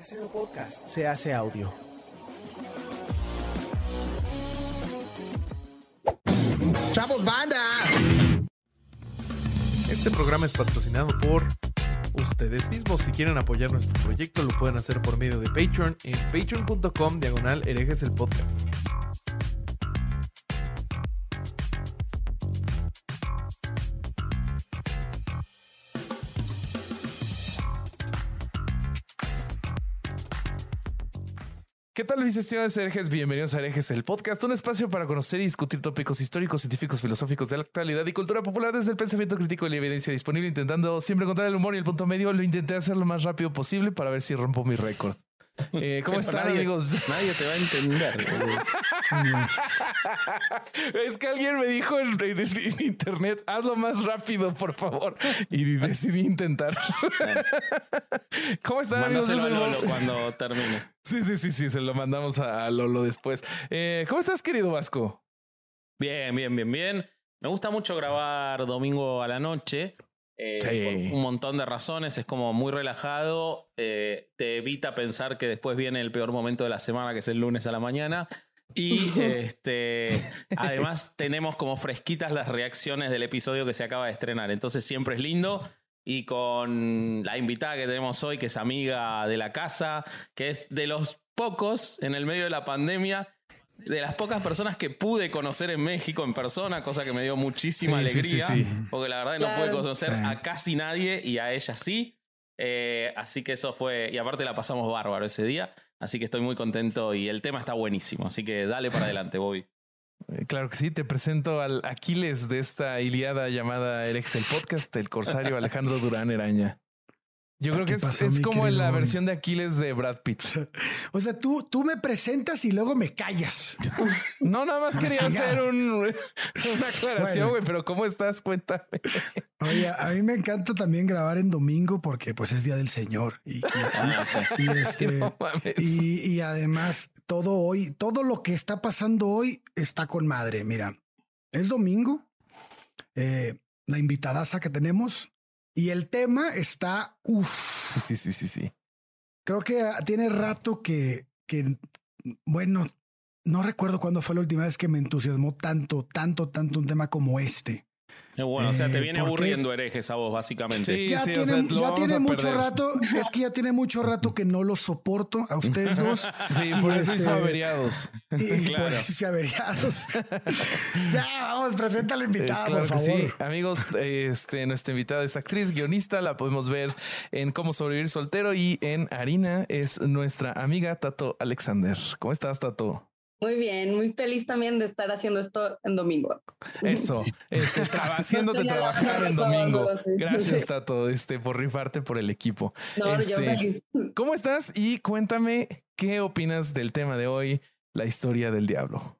Casero Podcast se hace audio. ¡Chavos, banda! Este programa es patrocinado por ustedes mismos. Si quieren apoyar nuestro proyecto, lo pueden hacer por medio de Patreon en patreon.com diagonal herejes el podcast. Tal, mis estimados herejes? Bienvenidos a Herejes, el podcast, un espacio para conocer y discutir tópicos históricos, científicos, filosóficos de la actualidad y cultura popular desde el pensamiento crítico y la evidencia disponible, intentando siempre encontrar el humor y el punto medio. Lo intenté hacer lo más rápido posible para ver si rompo mi récord. Eh, ¿Cómo están, Nadie- amigos? Nadie te va a entender. Es que alguien me dijo en, en- en internet, hazlo más rápido, por favor. Y decidí intentar. ¿Cómo están, amigos? Yo Mándaselo a. Lolo cuando termine. Sí, sí, sí, sí, se lo mandamos a, a Lolo después. Eh, ¿Cómo estás, querido Vasco? Bien, bien, bien, bien. Me gusta mucho grabar domingo a la noche. Eh, Sí. Por un montón de razones. Es como muy relajado. eh, te evita pensar que después viene el peor momento de la semana, que es el lunes a la mañana. Y este, además tenemos como fresquitas las reacciones del episodio que se acaba de estrenar. Entonces siempre es lindo. Y con la invitada que tenemos hoy, que es amiga de la casa, que es de los pocos en el medio de la pandemia, de las pocas personas que pude conocer en México en persona, cosa que me dio muchísima Sí, alegría, sí, sí. porque la verdad que no Claro. pude conocer Sí. a casi nadie y a ella sí. Eh, así que eso fue, y aparte la pasamos bárbaro ese día, así que estoy muy contento y el tema está buenísimo, así que dale para adelante, Bobby. Eh, Claro que sí, te presento al Aquiles de esta Iliada llamada Erex el podcast, el corsario Alejandro Durán Eraña. Yo creo que ¿Qué es, pasó, es como la versión de Aquiles de Brad Pitt. O sea, tú, tú me presentas y luego me callas. No, nada más quería chingada. hacer un- una aclaración, Bueno. güey, pero ¿cómo estás? Cuéntame. Oye, a mí me encanta también grabar en domingo porque pues es Día del Señor. Y, y así. Ah. Y, este, No mames. y, y además todo hoy, todo lo que está pasando hoy está con madre. Mira, es domingo, eh, la invitadaza que tenemos y el tema está, uff, Sí, sí, sí, sí, sí. creo que tiene rato que, que, bueno, no recuerdo cuándo fue la última vez que me entusiasmó tanto, tanto, tanto un tema como este. Eh, Bueno, o sea, te Eh, viene aburriendo herejes a vos, básicamente. Sí, ya sí, tiene, o sea, lo ya tiene mucho perder. rato, es que ya tiene mucho rato que no lo soporto a ustedes dos. Sí, por eso hizo este- averiados. Y, Claro. por eso se averiados. ya, vamos, presenta a la Eh, invitada, claro por favor. sí. Amigos, eh, este, nuestra invitada es actriz, guionista, la podemos ver en Cómo sobrevivir soltero y en Harina es nuestra amiga Tato Alexander. ¿Cómo estás, Tato? Muy bien, muy feliz también de estar haciendo esto en domingo. Eso, este, traba- haciéndote trabajar en domingo. Gracias. Tato, este, por rifarte por el equipo. No, yo Este, feliz. ¿Cómo estás? Y cuéntame qué opinas del tema de hoy, la historia del diablo.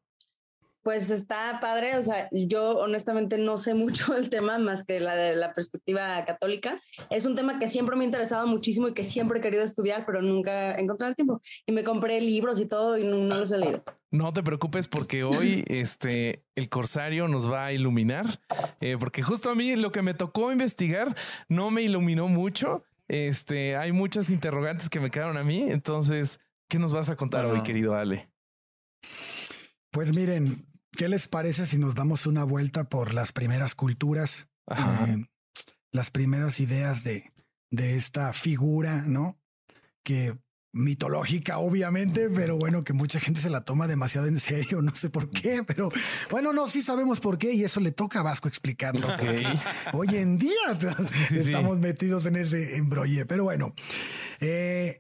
Pues está padre, o sea, yo honestamente no sé mucho del tema más que la de la perspectiva católica. Es un tema que siempre me ha interesado muchísimo y que siempre he querido estudiar, pero nunca he encontrado el tiempo. Y me compré libros y todo y no, no los he leído. No te preocupes porque hoy este el corsario nos va a iluminar, eh, porque justo a mí lo que me tocó investigar no me iluminó mucho. Este, hay muchas interrogantes que me quedaron a mí. Entonces, ¿qué nos vas a contar hoy, querido Ale? Pues miren, ¿qué les parece si nos damos una vuelta por las primeras culturas, eh, las primeras ideas de, de esta figura, ¿no? Que mitológica, obviamente, pero bueno, que mucha gente se la toma demasiado en serio, no sé por qué, pero bueno, no, sí sabemos por qué y eso le toca a Vasco explicarnos. Ok. Hoy en día sí, sí. estamos metidos en ese embrolle, pero bueno, eh,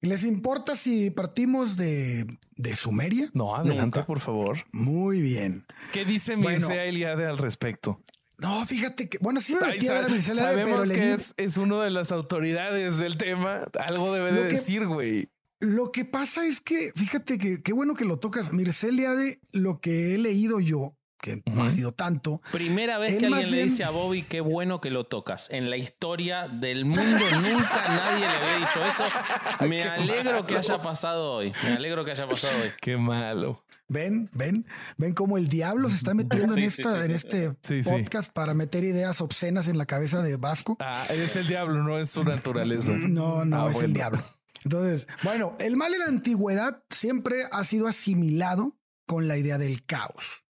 ¿les importa si partimos de, de Sumeria? No, adelante, Nunca. por favor. Muy bien. ¿Qué dice Bueno. Mircea Eliade al respecto? No, fíjate que, bueno, sí me Ay, metí a ver a sa- Mircea Eliade, pero Sabemos le que di- es, es uno de las autoridades del tema. Algo debe de que- decir, güey. Lo que pasa es que, fíjate que qué bueno que lo tocas. Mircea Eliade, lo que he leído yo, que no ha sido tanto, Primera vez Él que alguien le dice a Bobby qué bueno que lo tocas. En la historia del mundo nunca nadie le había dicho eso. Me Qué alegro que haya pasado hoy. Me alegro que haya pasado hoy. Qué malo. ven, ven, ven cómo el diablo se está metiendo en, Sí, esta, sí. en este Sí, sí. podcast para meter ideas obscenas en la cabeza de Vasco. Ah, es el diablo, no es su naturaleza. No, no, Ah, es el diablo. Entonces, bueno, el mal en la antigüedad siempre ha sido asimilado con la idea del caos.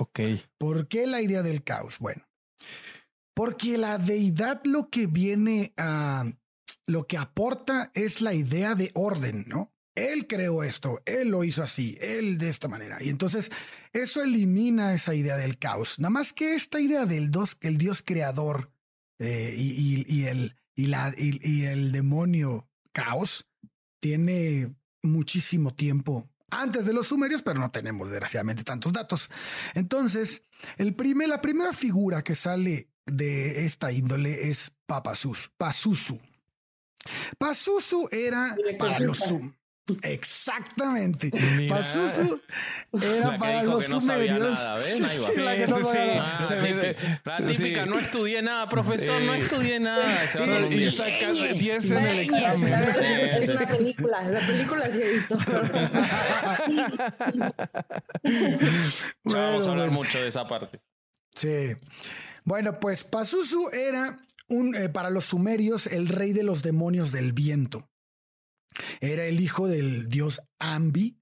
Ok. ¿Por qué la idea del caos? Bueno, porque la deidad lo que viene a, lo que aporta es la idea de orden, ¿no? Él creó esto, él lo hizo así, él de esta manera. Y entonces eso elimina esa idea del caos. Nada más que esta idea del dos, el Dios creador eh, y, el, y, la, y el demonio caos tiene muchísimo tiempo antes de los sumerios, pero no tenemos desgraciadamente tantos datos. Entonces, el primer, la primera figura que sale de esta índole es Papasus, Pasusu. Pasusu era para los Exactamente. Mira. Pasusu era para los no sumerios. la típica, no estudié nada, profesor, no estudié nada. Se Y día. saca 10 en el La examen. Sí, es una película. La película sí he visto. Vamos a hablar Bueno, mucho de esa parte. Sí. Bueno, pues Pazuzu era un, eh, para los sumerios el rey de los demonios del viento. Era el hijo del dios Ambi.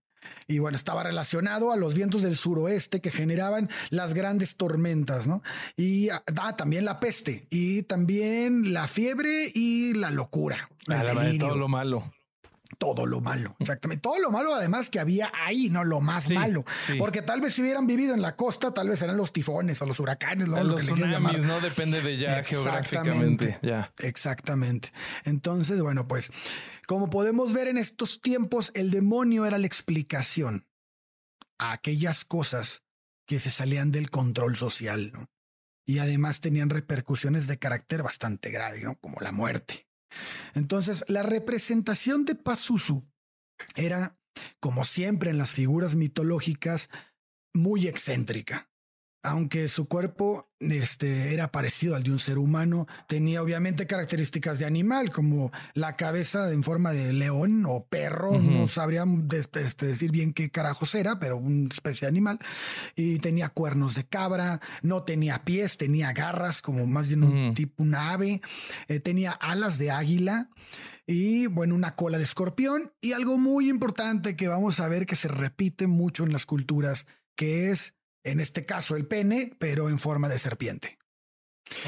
Y bueno, estaba relacionado a los vientos del suroeste que generaban las grandes tormentas, ¿no? Y ah, también la peste, y también la fiebre y la locura. la todo lo malo. Todo lo malo, exactamente. Todo lo malo, además, que había ahí, no lo más Sí, malo. sí. Porque tal vez si hubieran vivido en la costa, tal vez eran los tifones o los huracanes, lo, lo Los que quieras llamar. tsunamis, ¿no? Depende de ya Exactamente. geográficamente. Ya. Exactamente. Entonces, bueno, pues como podemos ver en estos tiempos, el demonio era la explicación a aquellas cosas que se salían del control social, ¿no? Y además tenían repercusiones de carácter bastante grave, ¿no? Como la muerte. Entonces, la representación de Pazuzu era, como siempre en las figuras mitológicas, muy excéntrica. Aunque su cuerpo este, era parecido al de un ser humano, tenía obviamente características de animal, como la cabeza en forma de león o perro, no sabría de- este, decir bien qué carajos era, pero una especie de animal. Y tenía cuernos de cabra, no tenía pies, tenía garras, como más bien un tipo, una ave, eh, tenía alas de águila y bueno, una cola de escorpión y algo muy importante que vamos a ver que se repite mucho en las culturas, que es en este caso el pene, pero en forma de serpiente.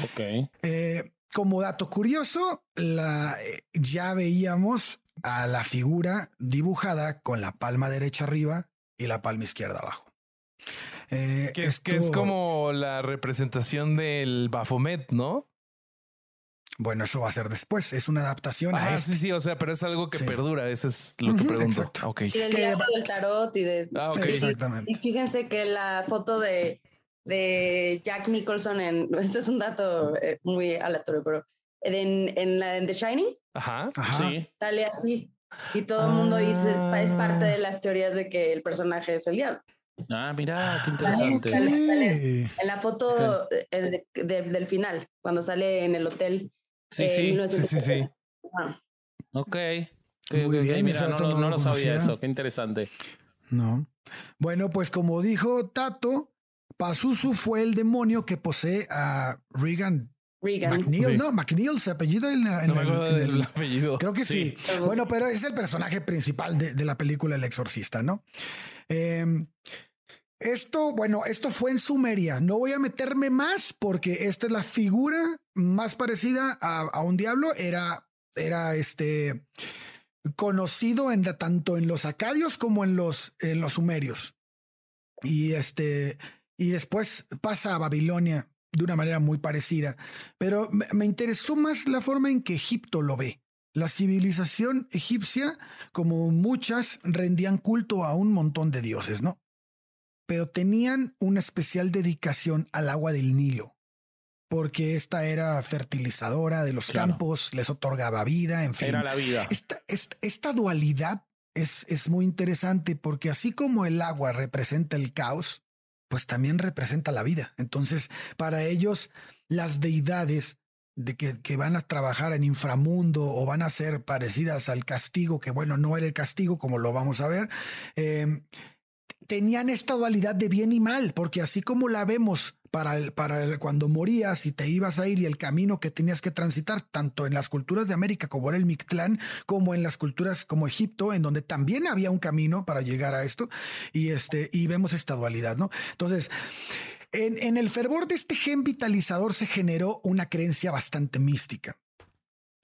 Ok. Eh, como dato curioso, la, eh, ya veíamos a la figura dibujada con la palma derecha arriba y la palma izquierda abajo. Eh, Que es, que es como la representación del Baphomet, ¿no? Bueno, eso va a ser después. Es una adaptación a Ah, este. sí, sí, o sea, pero es algo que Sí. perdura. Eso es lo que Ujú, pregunto. exacto. Ok. Y del diablo del tarot y de. Ah, ok. y- Exactamente. Y fíjense que la foto de, de Jack Nicholson en. Esto es un dato eh, muy aleatorio, pero en, en, la, en The Shining Ajá. Ajá. Sí. sale así. Y todo el mundo dice, Ah. es parte de las teorías de que el personaje es el diablo. Ah, mira, qué Ok. interesante. En la foto eh, de- de- del final, cuando sale en el hotel. Sí, eh, sí. 1970. Sí, sí, sí. Ah, Ok. Muy bien, Mira, no, no no lo sabía eso. Qué interesante. No. Bueno, pues como dijo Tato, Pazuzu fue el demonio que posee a Regan Regan. McNeil, Sí. ¿no? McNeil se apellida en, en No el- en apellido. Creo que sí. Sí. Bueno, pero es el personaje principal de, de la película El Exorcista, ¿no? Eh, esto, bueno, esto fue en Sumeria. No voy a meterme más porque esta es la figura más parecida a, a un diablo. Era, era este conocido en tanto en los acadios como en los, en los sumerios. Y este, y después pasa a Babilonia de una manera muy parecida. Pero me interesó más la forma en que Egipto lo ve. La civilización egipcia, como muchas, rendían culto a un montón de dioses, ¿no? Pero tenían una especial dedicación al agua del Nilo, porque esta era fertilizadora de los Claro. campos, les otorgaba vida, en fin. Era la vida. Esta, esta, esta dualidad es, es muy interesante porque así como el agua representa el caos, pues también representa la vida. Entonces, para ellos, las deidades de que, que van a trabajar en inframundo o van a ser parecidas al castigo, que bueno, no era el castigo como lo vamos a ver, eh, tenían esta dualidad de bien y mal, porque así como la vemos para, el, para el, cuando morías y te ibas a ir y el camino que tenías que transitar, tanto en las culturas de América como era el Mictlán, como en las culturas como Egipto, en donde también había un camino para llegar a esto, y, este, y vemos esta dualidad, ¿no? Entonces, en, en el fervor de este gen vitalizador se generó una creencia bastante mística,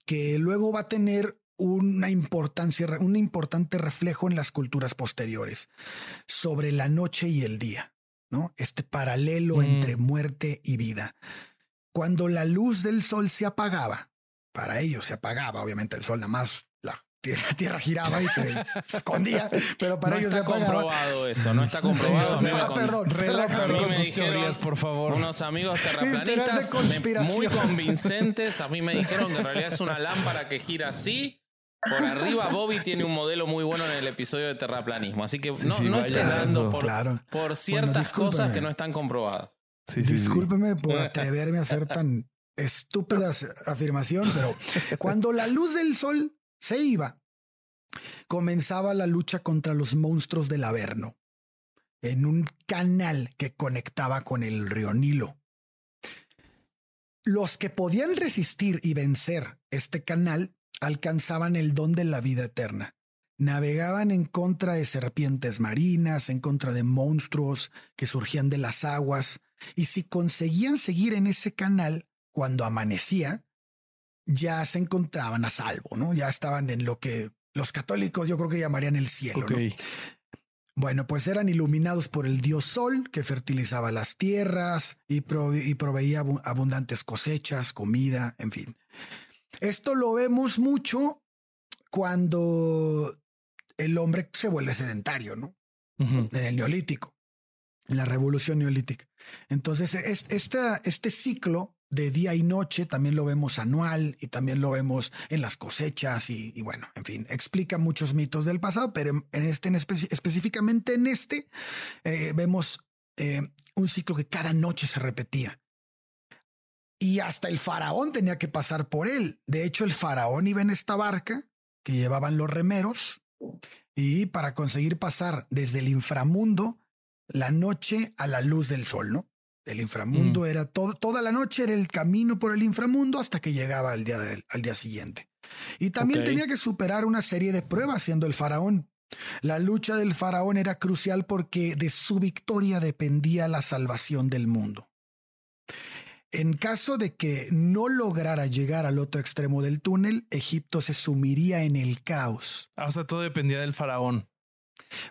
que luego va a tener una importancia, un importante reflejo en las culturas posteriores sobre la noche y el día. ¿no? Este paralelo Mm. entre muerte y vida. Cuando la luz del sol se apagaba, para ellos se apagaba, obviamente el sol nada más la tierra, la tierra giraba y se escondía, pero para no ellos está se apagaba. comprobado eso, no está comprobado. Me Ah, con- perdón, Relájate con tus teorías, por favor. Unos amigos de terraplanistas muy convincentes. A mí me dijeron que en realidad es una lámpara que gira así. Por arriba, Bobby tiene un modelo muy bueno en el episodio de terraplanismo. Así que Sí, no, sí, no estés dando por, Claro. por ciertas cosas que no están comprobadas. Sí, sí, sí. Discúlpeme por atreverme a hacer tan estúpidas afirmación, pero cuando la luz del sol se iba, comenzaba la lucha contra los monstruos del Averno en un canal que conectaba con el río Nilo. Los que podían resistir y vencer este canal alcanzaban el don de la vida eterna. Navegaban en contra de serpientes marinas, en contra de monstruos que surgían de las aguas, y si conseguían seguir en ese canal cuando amanecía, ya se encontraban a salvo, ¿no? Ya estaban en lo que los católicos yo creo que llamarían el cielo. ¿no? Bueno, pues eran iluminados por el dios Sol, que fertilizaba las tierras y, prove- y proveía abu- abundantes cosechas, comida, en fin. Esto lo vemos mucho cuando el hombre se vuelve sedentario, ¿no? En el neolítico, en la revolución neolítica. Entonces, es- esta, este ciclo de día y noche también lo vemos anual y también lo vemos en las cosechas y, y bueno, en fin, explica muchos mitos del pasado, pero en, en este, en espe- específicamente en este, eh, vemos eh, un ciclo que cada noche se repetía. Y hasta el faraón tenía que pasar por él. De hecho, el faraón iba en esta barca que llevaban los remeros y para conseguir pasar desde el inframundo la noche a la luz del sol, ¿no? El inframundo era todo, toda la noche era el camino por el inframundo hasta que llegaba al día, del- al día siguiente. Y también tenía que superar una serie de pruebas siendo el faraón. La lucha del faraón era crucial porque de su victoria dependía la salvación del mundo. En caso de que no lograra llegar al otro extremo del túnel, Egipto se sumiría en el caos. Ah, o sea, todo dependía del faraón.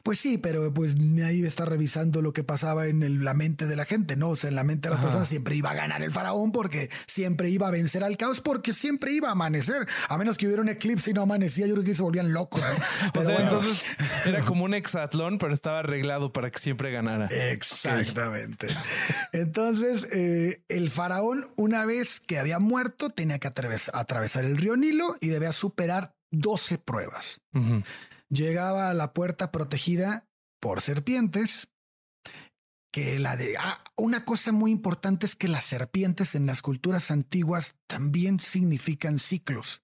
Pues sí, pero pues nadie está revisando lo que pasaba en el- la mente de la gente, ¿no? O sea, en la mente de las Ajá. personas siempre iba a ganar el faraón porque siempre iba a vencer al caos porque siempre iba a amanecer. A menos que hubiera un eclipse y no amanecía, yo creo que se volvían locos. ¿no? O Pero sea, bueno. entonces era como un exatlón, pero estaba arreglado para que siempre ganara. Exactamente. Entonces, eh, el faraón, una vez que había muerto, tenía que atraves- atravesar el río Nilo y debía superar 12 pruebas. Llegaba a la puerta protegida por serpientes. Que la de ah, una cosa muy importante es que las serpientes en las culturas antiguas también significan ciclos.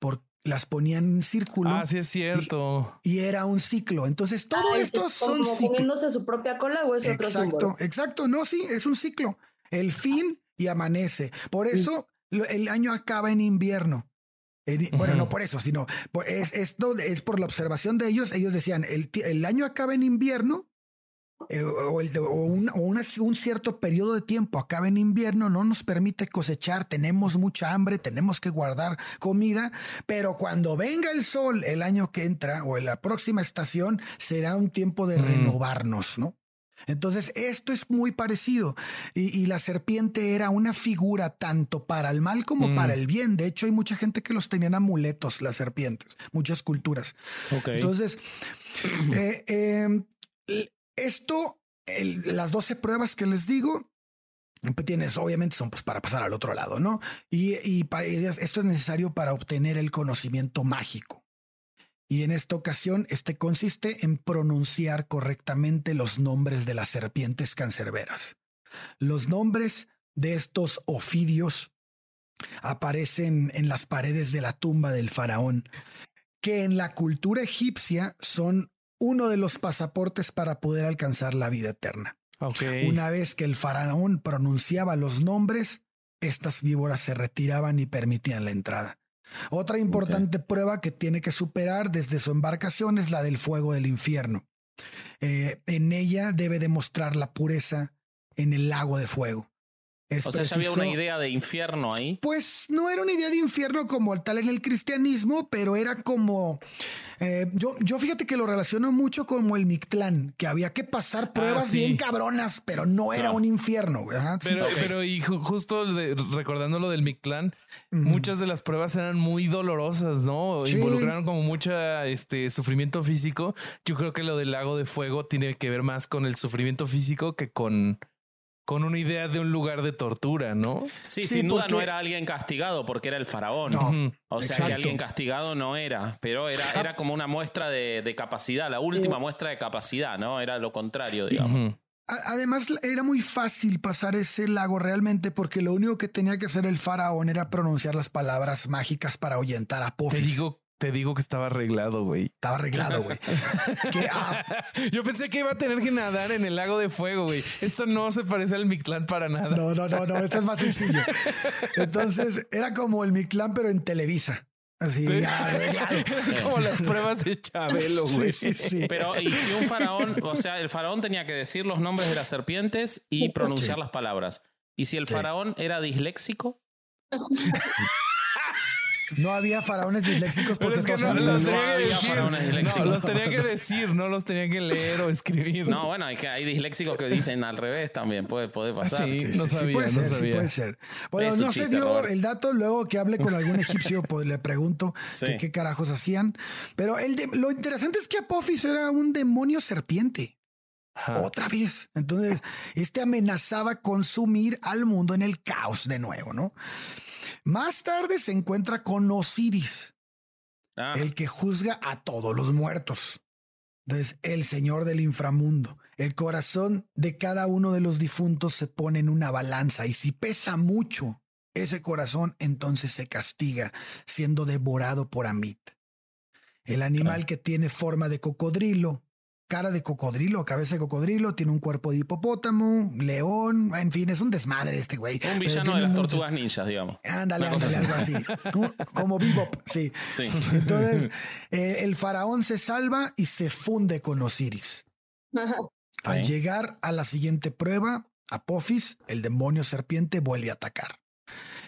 Por las ponían en círculo Ah, sí es cierto. y era un ciclo. Entonces todo Ah, esto es son como ciclos. comiéndose su propia cola o es otro Exacto, símbolo. exacto. No, sí, es un ciclo. El fin y amanece. Por eso el año acaba en invierno. En- Bueno, no por eso, sino por, es, esto es por la observación de ellos. Ellos decían, el, el año acaba en invierno eh, o, el de- o un, o una- un cierto periodo de tiempo acaba en invierno, no nos permite cosechar, tenemos mucha hambre, tenemos que guardar comida, pero cuando venga el sol el año que entra o en la próxima estación será un tiempo de Mm. renovarnos, ¿no? Entonces, esto es muy parecido. Y, y la serpiente era una figura tanto para el mal como Mm. para el bien. De hecho, hay mucha gente que los tenían amuletos, las serpientes, muchas culturas. Entonces, eh, eh, esto, el- las 12 pruebas que les digo, pues tienes, obviamente son pues para pasar al otro lado, ¿no? Y, y pa- y es- esto es necesario para obtener el conocimiento mágico. Y en esta ocasión, este consiste en pronunciar correctamente los nombres de las serpientes cancerberas. Los nombres de estos ofidios aparecen en las paredes de la tumba del faraón, que en la cultura egipcia son uno de los pasaportes para poder alcanzar la vida eterna. Una vez que el faraón pronunciaba los nombres, estas víboras se retiraban y permitían la entrada. Otra importante prueba que tiene que superar desde su embarcación es la del fuego del infierno. Eh, en ella debe demostrar la pureza en el lago de fuego. Es o sea, ya había una idea de infierno ahí. Pues no era una idea de infierno como tal en el cristianismo, pero era como. eh, yo, yo fíjate que lo relaciono mucho como el Mictlán, que había que pasar pruebas Ah, sí. bien cabronas, pero no era No. un infierno. sí. Pero, pero y ju- justo de- recordando lo del Mictlán, muchas de las pruebas eran muy dolorosas, ¿no? Sí. Involucraron como mucha este sufrimiento físico. Yo creo que lo del lago de fuego tiene que ver más con el sufrimiento físico que con, con una idea de un lugar de tortura, ¿no? Sí, Sí, sin duda no era alguien castigado porque era el faraón. No. O sea Exacto. que alguien castigado no era, pero era, era como una muestra de, de capacidad, la última muestra de capacidad, ¿no? Era lo contrario, digamos. Además, era muy fácil pasar ese lago realmente porque lo único que tenía que hacer el faraón era pronunciar las palabras mágicas para ahuyentar a Te Apophis. digo, te digo que estaba arreglado, güey. Estaba arreglado, güey. Ah, Yo pensé que iba a tener que nadar en el lago de fuego, güey. Esto no se parece al Mictlán para nada. no, no, no, no, esto es más sencillo. Entonces, era como el Mictlán, pero en Televisa. Así, Sí. arreglado. Como las pruebas de Chabelo, güey. Sí, sí, sí. Pero, y si un faraón, o sea, el faraón tenía que decir los nombres de las serpientes y pronunciar Sí. las palabras. Y si el Sí. faraón era disléxico, No había faraones disléxicos Pero porque es que no, los no tenía que había decir. faraones No, disléxicos. los tenía que decir, no los tenía que leer o escribir. no, bueno, hay, que, hay disléxicos que dicen al revés también, puede, puede pasar. Sí. Sí, no sí, sí, sabía, puede no ser, sí sabía. puede ser. Bueno, no se dio Robert. el dato. Luego que hable con algún egipcio, pues le pregunto Sí. que qué carajos hacían. Pero el de- lo interesante es que Apophis era un demonio serpiente. Ajá. Otra vez. Entonces, este amenazaba consumir al mundo en el caos de nuevo, ¿no? Más tarde se encuentra con Osiris, Ah, el que juzga a todos los muertos. Entonces, el señor del inframundo. El corazón de cada uno de los difuntos se pone en una balanza y si pesa mucho ese corazón, entonces se castiga siendo devorado por Amit. El animal que tiene forma de cocodrilo, cara de cocodrilo, cabeza de cocodrilo, tiene un cuerpo de hipopótamo, león, en fin, es un desmadre este güey. un villano de las mucho- tortugas ninjas, digamos. Ándale, ándale, algo así. Como Bebop, sí. Sí. Entonces, eh, el faraón se salva y se funde con Osiris. Al Ok. llegar a la siguiente prueba, Apophis, el demonio serpiente, vuelve a atacar.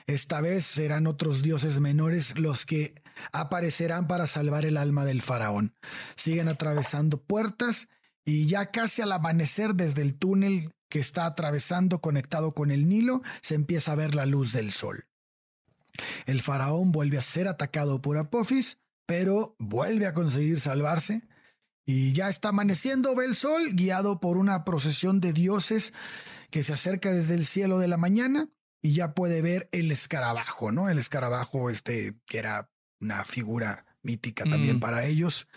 Esta vez serán otros dioses menores los que aparecerán para salvar el alma del faraón. Siguen atravesando puertas y ya casi al amanecer desde el túnel que está atravesando conectado con el Nilo, se empieza a ver la luz del sol. El faraón vuelve a ser atacado por Apophis, pero vuelve a conseguir salvarse. Y ya está amaneciendo, ve el sol, guiado por una procesión de dioses que se acerca desde el cielo de la mañana y ya puede ver el escarabajo, ¿no? El escarabajo, este, que era una figura mítica también Mm. para ellos.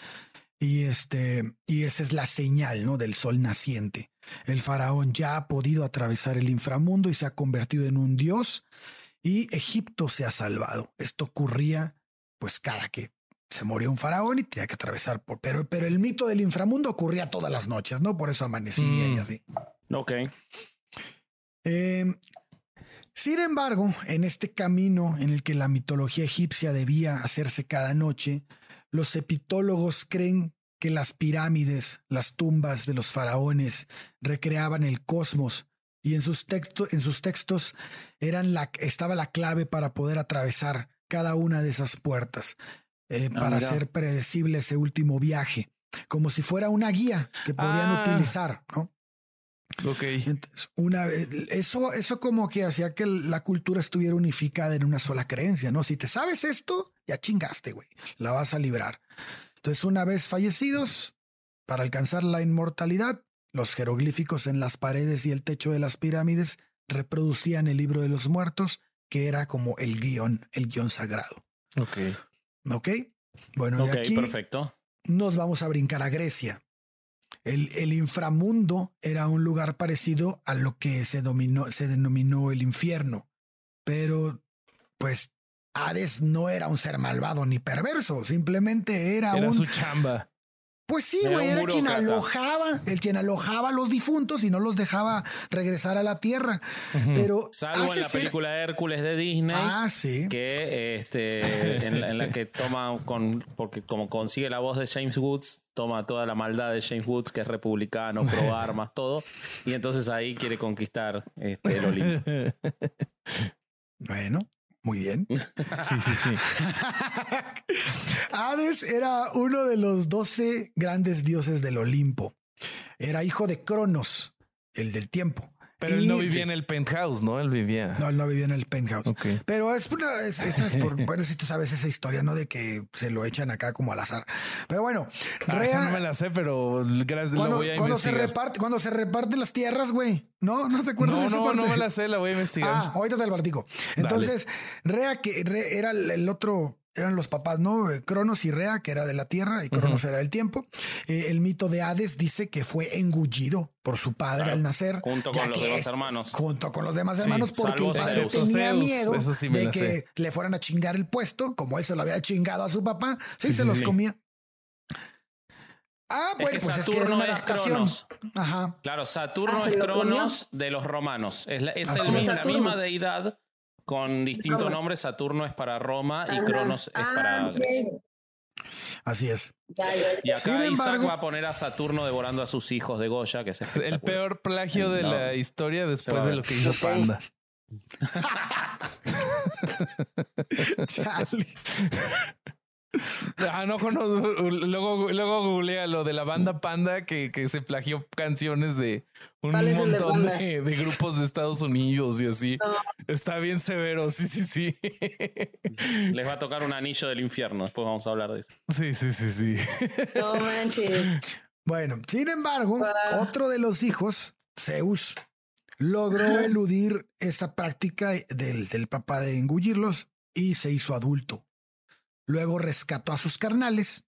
Y este, y esa es la señal, ¿no? Del sol naciente. El faraón ya ha podido atravesar el inframundo y se ha convertido en un dios y Egipto se ha salvado. Esto ocurría pues cada que se moría un faraón y tenía que atravesar por... Pero, pero el mito del inframundo ocurría todas las noches, ¿no? Por eso amanecía y Mm. así. Ok. Eh, sin embargo, en este camino en el que la mitología egipcia debía hacerse cada noche, los epitólogos creen que las pirámides, las tumbas de los faraones recreaban el cosmos y en sus, texto- en sus textos eran la, estaba la clave para poder atravesar cada una de esas puertas, eh, Ah, para mira. hacer predecible ese último viaje, como si fuera una guía que podían Ah. utilizar, ¿no? Ok. Entonces, una vez- eso, eso como que hacía que la cultura estuviera unificada en una sola creencia, ¿no? Si te sabes esto, ya chingaste, güey. La vas a librar. Entonces, una vez fallecidos, para alcanzar la inmortalidad, los jeroglíficos en las paredes y el techo de las pirámides reproducían el libro de los muertos, que era como el guion, el guion sagrado. Ok. ¿Ok? Bueno, Ok, y aquí perfecto. nos vamos a brincar a Grecia. El, el inframundo era un lugar parecido a lo que se, dominó, se denominó el infierno, pero pues Hades no era un ser malvado ni perverso, simplemente era, Era un... su chamba. Pues sí, güey, era quien alojaba, el quien alojaba a los difuntos y no los dejaba regresar a la tierra. Pero Salvo en la ser- película Hércules de Disney. Ah, sí. que este en, la- en la que toma con porque como consigue la voz de James Woods toma toda la maldad de James Woods que es republicano pro armas todo y entonces ahí quiere conquistar este, el Olimpo Bueno, muy bien. Sí, sí, sí. Hades era uno de los doce grandes dioses del Olimpo. Era hijo de Cronos, el del tiempo. Pero él no vivía en el penthouse, ¿no? Él vivía. No, él no vivía en el penthouse. Ok. Pero es, por, bueno, si tú sabes esa historia, ¿no? De que se lo echan acá como al azar. Pero bueno, Ah, Rea- esa no me la sé, pero gracias, lo cuando, voy a cuando se reparte, cuando se reparten las tierras, güey. No, no te acuerdas de No, esa no, parte? no me la sé, la voy a investigar. Ah, ahorita te lo platico. Entonces, Rea, que era el, el otro, eran los papás, ¿no? Eh, Cronos y Rea, que era de la tierra y Cronos era del tiempo. Eh, el mito de Hades dice que fue engullido por su padre Claro, al nacer. junto con los que demás es- hermanos Junto con los demás Sí, hermanos, porque el padre Zeus. tenía Zeus, miedo eso sí me de que sé. le fueran a chingar el puesto, como él se lo había chingado a su papá. Sí, Sí, se sí, los sí. comía. Ah, es bueno, que pues es que era Saturno una es adaptación. Cronos Ajá. claro Saturno Ah, ¿se es lo? Cronos de los romanos es, la, es el- la misma deidad con distinto Roma. nombre Saturno es para Roma y Ah, Cronos es ah, para. Grecia Así es. Y acá Sin Isaac embargo- va a poner a Saturno devorando a sus hijos de Goya que es el peor plagio de No. la historia después de lo que hizo. Panda. Chale. Ah, no conozco. Luego, luego googlea lo de la banda Panda que, que se plagió canciones de un ¿Cuál es el de montón de, de grupos de Estados Unidos y así. No. Está bien severo. Sí, sí, sí. les va a tocar un anillo del infierno después vamos a hablar de eso Sí, sí, sí, sí. No manches. Bueno, sin embargo, otro de los hijos, Zeus, logró eludir esa práctica del, del papá de engullirlos y se hizo adulto. Luego rescató a sus carnales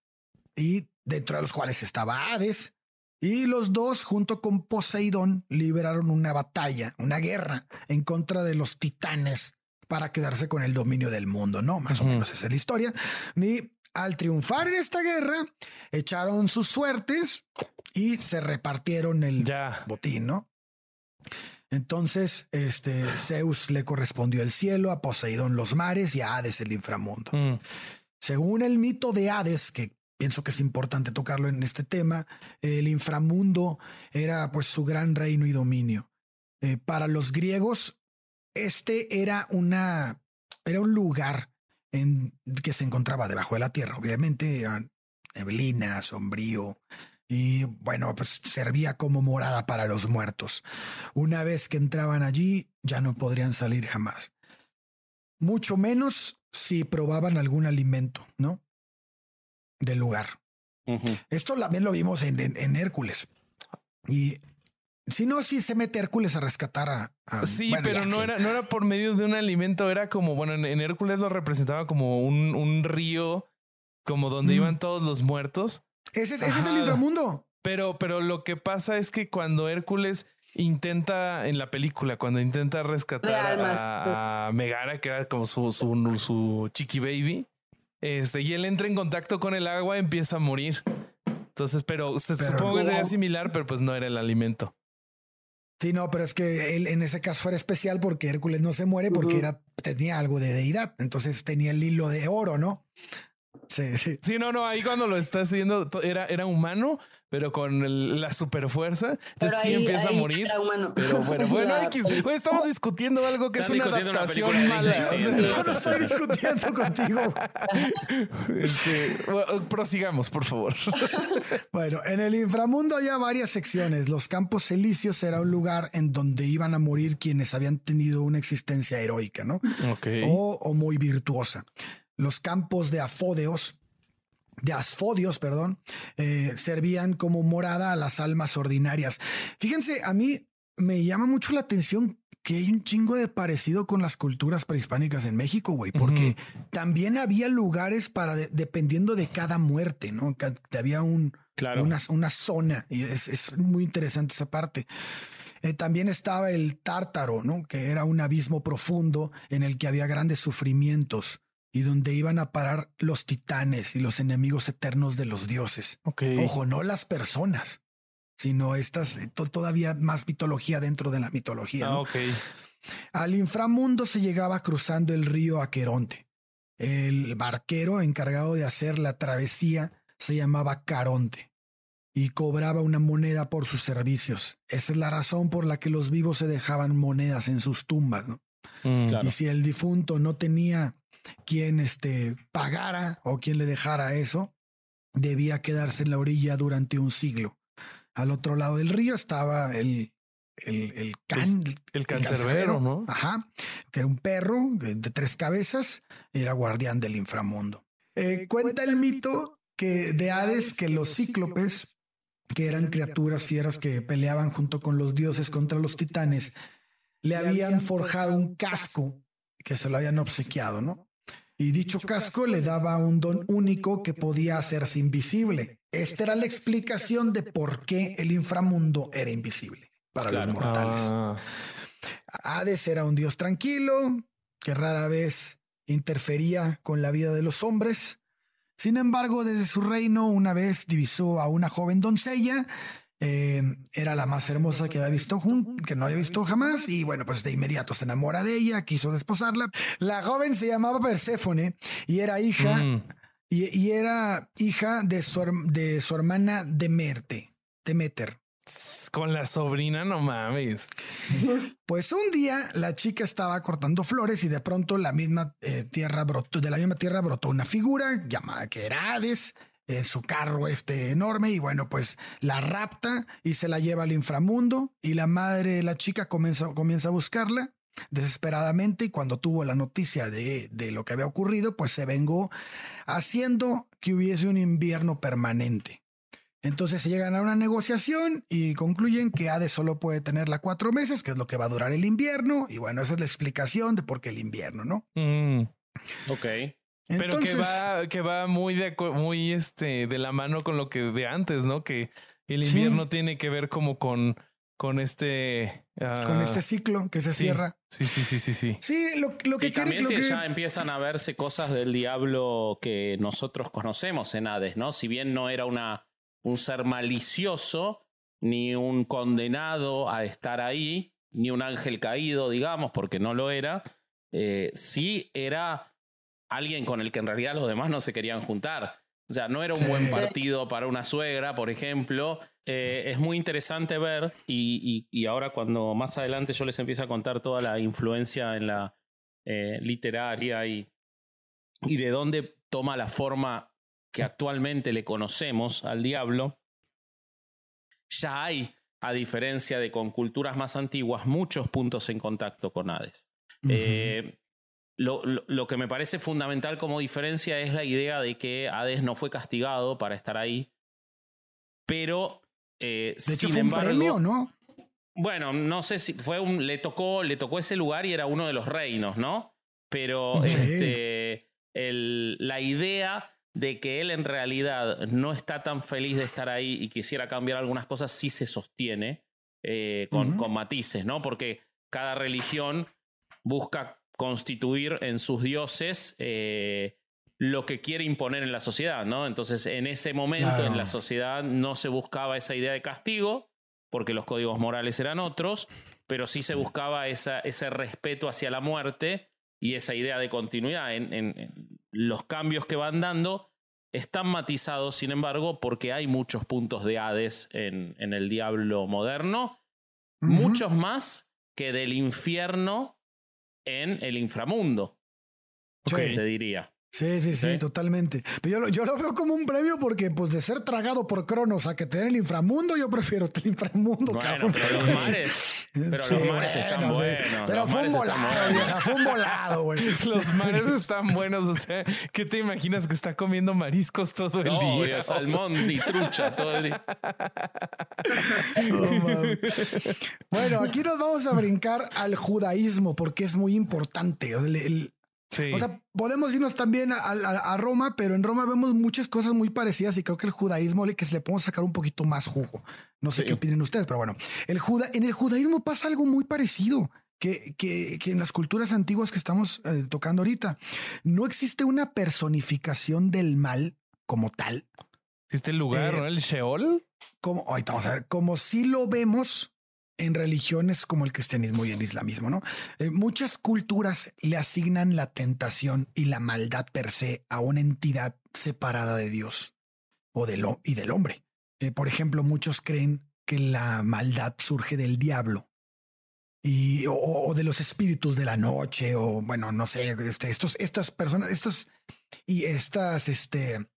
y dentro de los cuales estaba Hades. Y los dos, junto con Poseidón, liberaron una batalla, una guerra en contra de los titanes para quedarse con el dominio del mundo, ¿no? Más o menos esa es la historia. Y al triunfar en esta guerra, echaron sus suertes y se repartieron el Ya. botín, ¿no? Entonces, este Zeus le correspondió el cielo, a Poseidón los mares y a Hades el inframundo. Mm. Según el mito de Hades, que pienso que es importante tocarlo en este tema, el inframundo era pues su gran reino y dominio. Eh, para los griegos, este era una era un lugar en que se encontraba debajo de la tierra. Obviamente eran neblina, sombrío y bueno, pues servía como morada para los muertos. Una vez que entraban allí, ya no podrían salir jamás. Mucho menos si probaban algún alimento, ¿no? Del lugar. Esto también lo vimos en, en- en Hércules. Y si no, si se mete Hércules a rescatar a. a- Sí, bueno, pero no era, no era por medio de un alimento, era como, bueno, en, en Hércules lo representaba como un, un río, como donde Mm. iban todos los muertos. Ese, es- ese es el inframundo. Pero, pero lo que pasa es que cuando Hércules intenta en la película, cuando intenta rescatar a, a Megara, que era como su, su, su chiqui baby, este, y él entra en contacto con el agua, empieza a morir. Entonces, pero, se- Pero- supongo que sería similar, pero pues no era el alimento. Sí, no, pero es que él en ese caso era especial porque Hércules no se muere porque era, tenía algo de deidad. Entonces tenía el hilo de oro, ¿no? Sí, sí. Sí, no, no, ahí cuando lo estás haciendo to- era, era humano, pero con el- la super fuerza. Pero Entonces sí ahí- empieza ahí a morir. humano. Pero bueno, bueno, La X, estamos discutiendo algo que es una adaptación mala. Disney, sí, O sea, Yo no estoy discutiendo contigo. este, bueno, prosigamos, por favor. Bueno, en el inframundo había varias secciones. Los campos elíseos era un lugar en donde iban a morir quienes habían tenido una existencia heroica, ¿no? Ok. O, o muy virtuosa. Los campos de afódeos, de asfodios, perdón, eh, servían como morada a las almas ordinarias. Fíjense, a mí me llama mucho la atención que hay un chingo de parecido con las culturas prehispánicas en México, güey, porque también había lugares para, de- dependiendo de cada muerte, ¿no? Ca- Había un, Claro. una, una zona y es, es muy interesante esa parte. Eh, también estaba el tártaro, ¿no? Que era un abismo profundo en el que había grandes sufrimientos y donde iban a parar los titanes y los enemigos eternos de los dioses. Ojo, no las personas, sino estas todavía más mitología dentro de la mitología. Ah, Al inframundo se llegaba cruzando el río Aqueronte. El barquero encargado de hacer la travesía se llamaba Caronte y cobraba una moneda por sus servicios. Esa es la razón por la que los vivos se dejaban monedas en sus tumbas. Mm. Y si el difunto no tenía quien este, pagara o quien le dejara eso, debía quedarse en la orilla durante un siglo. Al otro lado del río estaba el, el, el, can, el, cancerbero, ¿no? Ajá, que era un perro de tres cabezas, era guardián del inframundo. Eh, cuenta el mito que de Hades que los cíclopes, que eran criaturas fieras que peleaban junto con los dioses contra los titanes, le habían forjado un casco que se lo habían obsequiado, ¿no? Y dicho casco le daba un don único que podía hacerse invisible. Esta era la explicación de por qué el inframundo era invisible para los mortales. Ah. Hades era un dios tranquilo que rara vez interfería con la vida de los hombres. Sin embargo, desde su reino una vez divisó a una joven doncella eh, era la más hermosa que había visto, que no había visto jamás, y bueno, pues de inmediato se enamora de ella, quiso desposarla. La joven se llamaba Perséfone y era hija, mm. y, era hija de su, de su hermana Demerte, Demeter. Con la sobrina, no mames. Pues un día la chica estaba cortando flores y de pronto la misma eh, tierra brotó, de la misma tierra brotó una figura llamada que era Hades en su carro este enorme y bueno, pues la rapta y se la lleva al inframundo y la madre de la chica comienza, comienza a buscarla desesperadamente y cuando tuvo la noticia de, de lo que había ocurrido, pues se vengó haciendo que hubiese un invierno permanente. Entonces se llegan a una negociación y concluyen que Hades solo puede tenerla cuatro meses, que es lo que va a durar el invierno. Y bueno, esa es la explicación de por qué el invierno, ¿no? Mm. Ok. Pero que va, que va muy de muy este de la mano con lo que de antes, ¿no? Que el invierno tiene que ver como con con este con este ah, ciclo que se cierra. Sí, sí, sí, sí, sí. Sí, lo, lo que y también que, ya empiezan a verse cosas del diablo que nosotros conocemos en Hades, ¿no? Si bien no era una un ser malicioso ni un condenado a estar ahí, ni un ángel caído, digamos, porque no lo era, eh, sí era alguien con el que en realidad los demás no se querían juntar. O sea, no era un buen partido para una suegra, por ejemplo. Eh, es muy interesante ver, y, ahora cuando más adelante yo les empiezo a contar toda la influencia en la eh, literaria y, y de dónde toma la forma que actualmente le conocemos al diablo, ya hay, a diferencia de con culturas más antiguas, muchos puntos en contacto con Hades. Lo, que me parece fundamental como diferencia es la idea de que Hades no fue castigado para estar ahí, pero eh, sin embargo, ¿no? Bueno, no sé si fue un, le tocó, le tocó ese lugar y era uno de los reinos, ¿no? Pero este, el, la idea de que él en realidad no está tan feliz de estar ahí y quisiera cambiar algunas cosas sí se sostiene eh, con, con matices, ¿no? Porque cada religión busca constituir en sus dioses eh, lo que quiere imponer en la sociedad, ¿no? Entonces, en ese momento en la sociedad no se buscaba esa idea de castigo, porque los códigos morales eran otros, pero sí se buscaba esa, ese respeto hacia la muerte y esa idea de continuidad. En, los cambios que van dando están matizados, sin embargo, porque hay muchos puntos de Hades en, el diablo moderno, muchos más que del infierno en el inframundo. Te diría. Sí, sí, sí, totalmente. Pero yo, yo, lo veo como un premio porque, pues, de ser tragado por Cronos a que tener el inframundo, yo prefiero el inframundo. Bueno, pero los mares, pero los mares están buenos. Pero fue un, volado, vieja, fue un volado, güey. Los mares están buenos, o sea, ¿qué te imaginas que está comiendo mariscos todo el día? salmón y trucha todo el día. bueno, aquí nos vamos a brincar al judaísmo porque es muy importante. el, o sea, podemos irnos también a, Roma, pero en Roma vemos muchas cosas muy parecidas y creo que el judaísmo que se le podemos sacar un poquito más jugo. No sé qué opinen ustedes, pero bueno, el juda en el judaísmo pasa algo muy parecido. que, que, que en las culturas antiguas que estamos eh, tocando ahorita, no existe una personificación del mal como tal. ¿Existe el lugar, Eh, ¿no? El Sheol? Como, ahorita vamos a ver, como si lo vemos en religiones como el cristianismo y el islamismo, ¿no? Eh, muchas culturas le asignan la tentación y la maldad per se a una entidad separada de Dios o del, y del hombre. Eh, por ejemplo, muchos creen que la maldad surge del diablo y, o, o de los espíritus de la noche o bueno, no sé, este, estos, estas personas, estos y estas, este,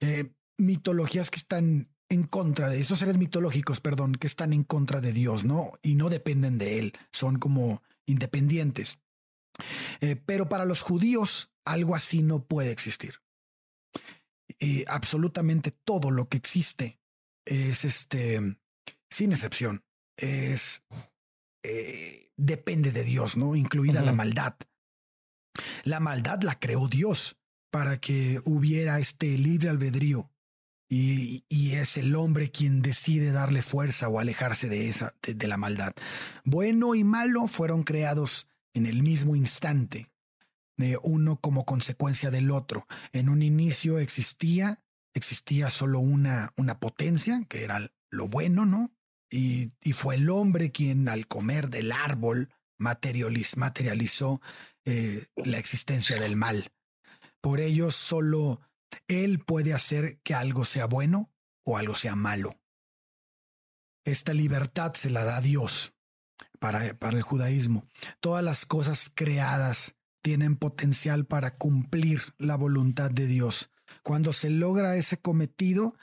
eh, mitologías que están en contra de esos seres mitológicos, perdón, que están en contra de Dios, ¿no? Y no dependen de él, son como independientes. Eh, pero para los judíos, algo así no puede existir. Y absolutamente todo lo que existe es este, sin excepción, es eh, depende de Dios, ¿no? Incluida la maldad. La maldad la creó Dios para que hubiera este libre albedrío y, y es el hombre quien decide darle fuerza o alejarse de esa de, la maldad. Bueno y malo fueron creados en el mismo instante, de uno como consecuencia del otro. En un inicio existía existía solo una una potencia que era lo bueno, ¿no? Y, y fue el hombre quien al comer del árbol materializ- materializó eh, la existencia del mal. Por ello, solo él puede hacer que algo sea bueno o algo sea malo. Esta libertad se la da Dios para, para el judaísmo. Todas las cosas creadas tienen potencial para cumplir la voluntad de Dios. Cuando se logra ese cometido,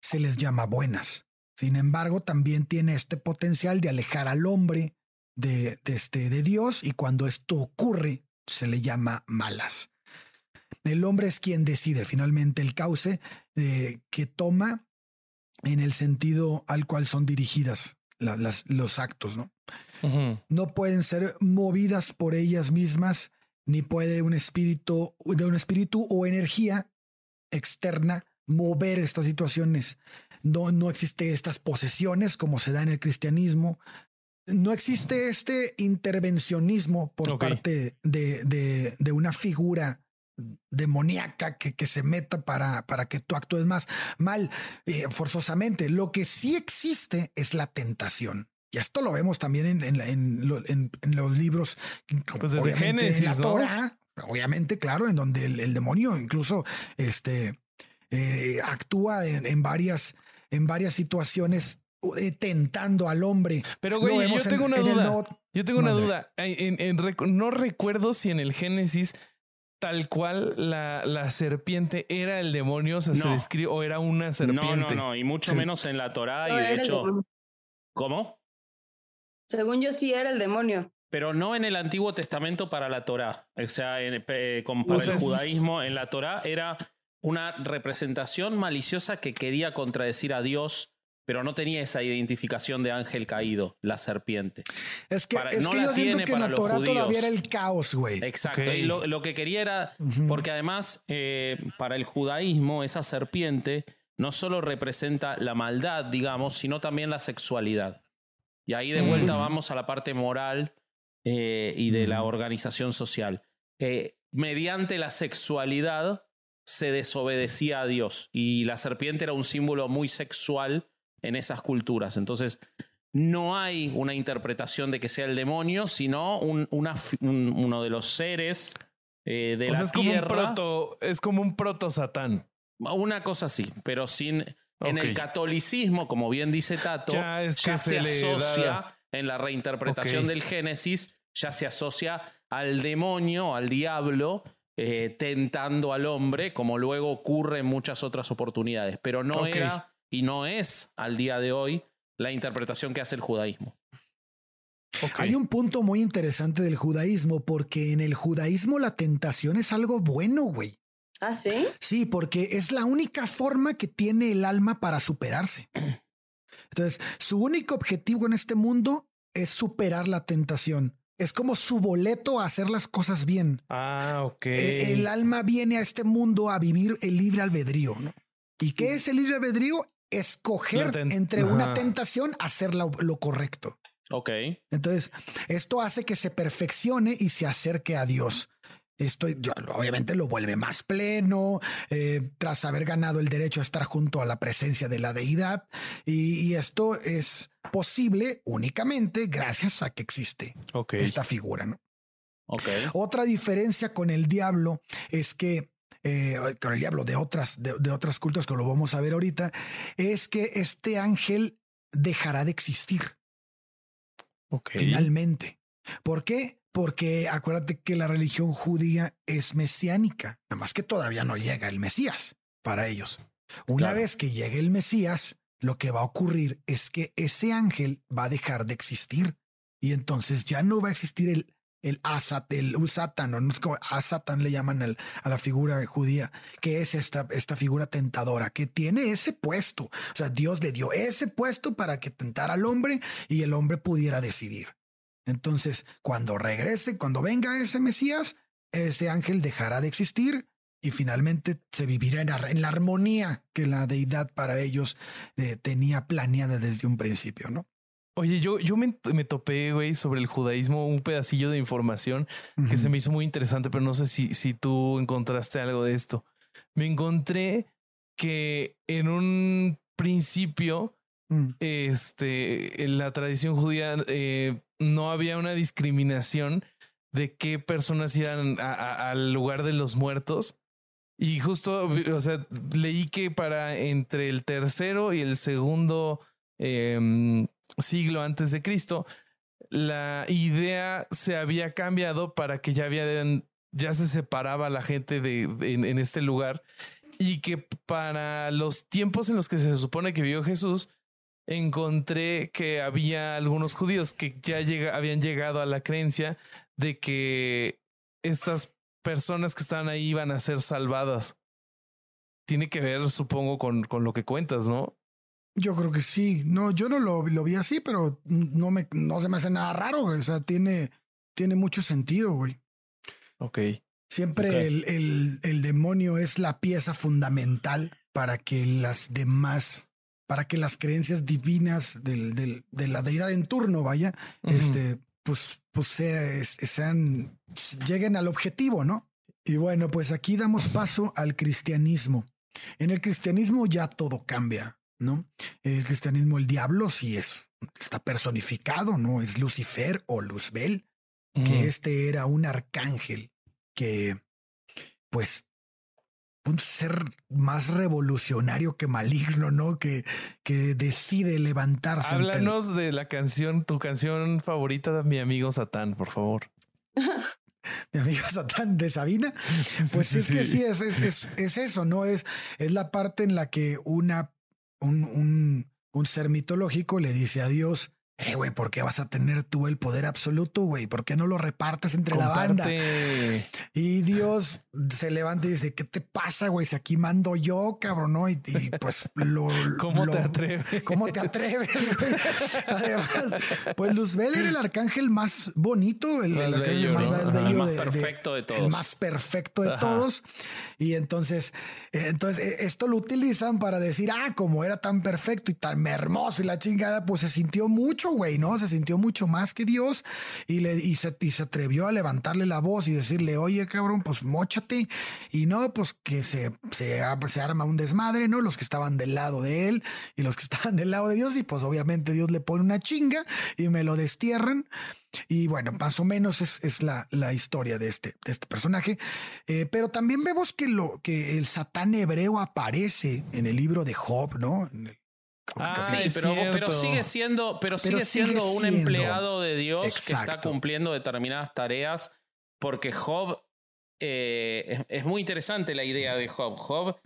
se les llama buenas. Sin embargo, también tiene este potencial de alejar al hombre de, de este, de Dios y cuando esto ocurre, se le llama malas. El hombre es quien decide finalmente el cauce eh, que toma en el sentido al cual son dirigidas la- las- los actos, ¿no? No pueden ser movidas por ellas mismas, ni puede un espíritu, de un espíritu o energía externa mover estas situaciones. No, no existe estas posesiones como se da en el cristianismo. No existe este intervencionismo por parte de, de- de una figura demoníaca que, que se meta para, para que tú actúes más mal eh, forzosamente. Lo que sí existe es la tentación. Y esto lo vemos también en, en la- en lo- en- en los libros, Pues desde en la ¿no? Torah, obviamente, claro, en donde el, el demonio incluso este, eh, actúa en, en varias, en varias situaciones eh, tentando al hombre. Pero, güey, yo tengo una duda. Yo tengo una duda. No recuerdo si en el Génesis tal cual la, la serpiente era el demonio, o sea, se describe, o era una serpiente. No, no, no, y mucho Sí. menos en la Torá. No, y de hecho. ¿cómo? Según yo sí era el demonio. Pero no en el Antiguo Testamento para la Torá. O sea, en, eh, con- para O sea, el judaísmo, en la Torá era una representación maliciosa que quería contradecir a Dios, pero no tenía esa identificación de ángel caído, la serpiente. Es que, Para- es no que la yo siento tiene que en para la los Torah judíos. todavía era el caos, güey. Exacto. Y lo, lo que quería era, porque además, eh, para el judaísmo, esa serpiente no solo representa la maldad, digamos, sino también la sexualidad. Y ahí de vuelta vamos a la parte moral eh, y de la organización social. Eh, mediante la sexualidad se desobedecía a Dios y la serpiente era un símbolo muy sexual en esas culturas. Entonces, no hay una interpretación de que sea el demonio, sino un- una fi- un- uno de los seres eh, de O sea, la es como un tierra. proto, es como un proto satán. Una cosa así, pero sin. En el catolicismo, como bien dice Tato, Ya es ya que se, asocia da- en la reinterpretación del Génesis, ya se asocia al demonio, al diablo, eh, tentando al hombre, como luego ocurre en muchas otras oportunidades. Pero no era y no es al día de hoy la interpretación que hace el judaísmo. Hay un punto muy interesante del judaísmo, porque en el judaísmo la tentación es algo bueno, güey. Ah, sí. Sí, porque es la única forma que tiene el alma para superarse. Entonces, su único objetivo en este mundo es superar la tentación. Es como su boleto a hacer las cosas bien. Ah, ok. Eh, El alma viene a este mundo a vivir el libre albedrío. ¿no? ¿Y qué es el libre albedrío? Escoger entre Ajá. una tentación, hacer lo, lo correcto. Ok. Entonces, esto hace que se perfeccione y se acerque a Dios. Esto obviamente lo vuelve más pleno, eh, tras haber ganado el derecho a estar junto a la presencia de la deidad. Y, esto es posible únicamente gracias a que existe esta figura. ¿no? Otra diferencia con el diablo es que eh, con el diablo de otras, de, otras cultos que lo vamos a ver ahorita, es que este ángel dejará de existir. Finalmente. ¿Por qué? Porque acuérdate que la religión judía es mesiánica, nada más que todavía no llega el Mesías para ellos. Una vez que llegue el Mesías, lo que va a ocurrir es que ese ángel va a dejar de existir y entonces ya no va a existir el, el Asat, el Usatan, no Asatan le llaman a la figura judía, que es esta, esta figura tentadora, que tiene ese puesto. O sea, Dios le dio ese puesto para que tentara al hombre y el hombre pudiera decidir. Entonces, cuando regrese, cuando venga ese Mesías, ese ángel dejará de existir y finalmente se vivirá en, la armonía que la deidad para ellos eh, tenía planeada desde un principio, ¿no? Oye, yo, yo me, topé, güey, sobre el judaísmo, un pedacillo de información que se me hizo muy interesante, pero no sé si, si tú encontraste algo de esto. Me encontré que en un principio, mm. este, en la tradición judía, eh, no había una discriminación de qué personas iban al lugar de los muertos. Y justo, o sea, leí que para entre el tercero y el segundo em, siglo antes de Cristo, la idea se había cambiado para que ya ya se separaba la gente de, en este lugar y que para los tiempos en los que se supone que vio Jesús, encontré que había algunos judíos que ya habían llegado a la creencia de que estas personas que estaban ahí iban a ser salvadas. Tiene que ver, supongo, con, con lo que cuentas, ¿no? Yo creo que sí. No, yo no lo, lo, vi así, pero no me, no se me hace nada raro, güey. O sea, tiene, tiene mucho sentido, güey. Ok. Siempre El, el, el, demonio es la pieza fundamental para que las demás para que las creencias divinas del, del, de la deidad en turno, vaya, este, pues, pues sean, lleguen al objetivo, ¿no? Y bueno, pues aquí damos paso al cristianismo. En el cristianismo ya todo cambia, ¿no? El cristianismo, el diablo sí es, está personificado, ¿no? Es Lucifer o Luzbel, que este era un arcángel que, pues, un ser más revolucionario que maligno, ¿no? Que, que decide levantarse. Háblanos de la canción, tu canción favorita de mi amigo Satán, por favor. mi amigo Satán de Sabina. Pues es que sí, es, es, es, eso, ¿no? Es, es la parte en la que una, un, un, un ser mitológico le dice a Dios, eh, güey, ¿por qué vas a tener tú el poder absoluto, güey? ¿Por qué no lo repartes entre la banda? Y Dios se levanta y dice, ¿qué te pasa, güey? Si aquí mando yo, cabrón, ¿no? Y, pues lo... ¿Cómo te atreves? ¿Cómo te atreves, güey? Además, pues Luzbel era el arcángel más bonito, el, más bello, más, bello de, perfecto de, todos. El más perfecto de todos. Y entonces, eh, entonces e, esto lo utilizan para decir, ah, como era tan perfecto y tan hermoso y la chingada, pues se sintió mucho güey, ¿no? Se sintió mucho más que Dios y, se, atrevió a levantarle la voz y decirle, oye, cabrón, pues mochate. Y no, pues que se, arma un desmadre, ¿no? Los que estaban del lado de él y los que estaban del lado de Dios. Y pues obviamente Dios le pone una chinga y me lo destierran. Y bueno, más o menos es, la, historia de este, este personaje. Eh, pero también vemos que, lo, que el Satán hebreo aparece en el libro de Job, ¿no? Ah, sí, pero, pero, sigue siendo, pero, sigue, siendo un empleado de Dios que está cumpliendo determinadas tareas, porque Job eh, es, muy interesante la idea de Job. Job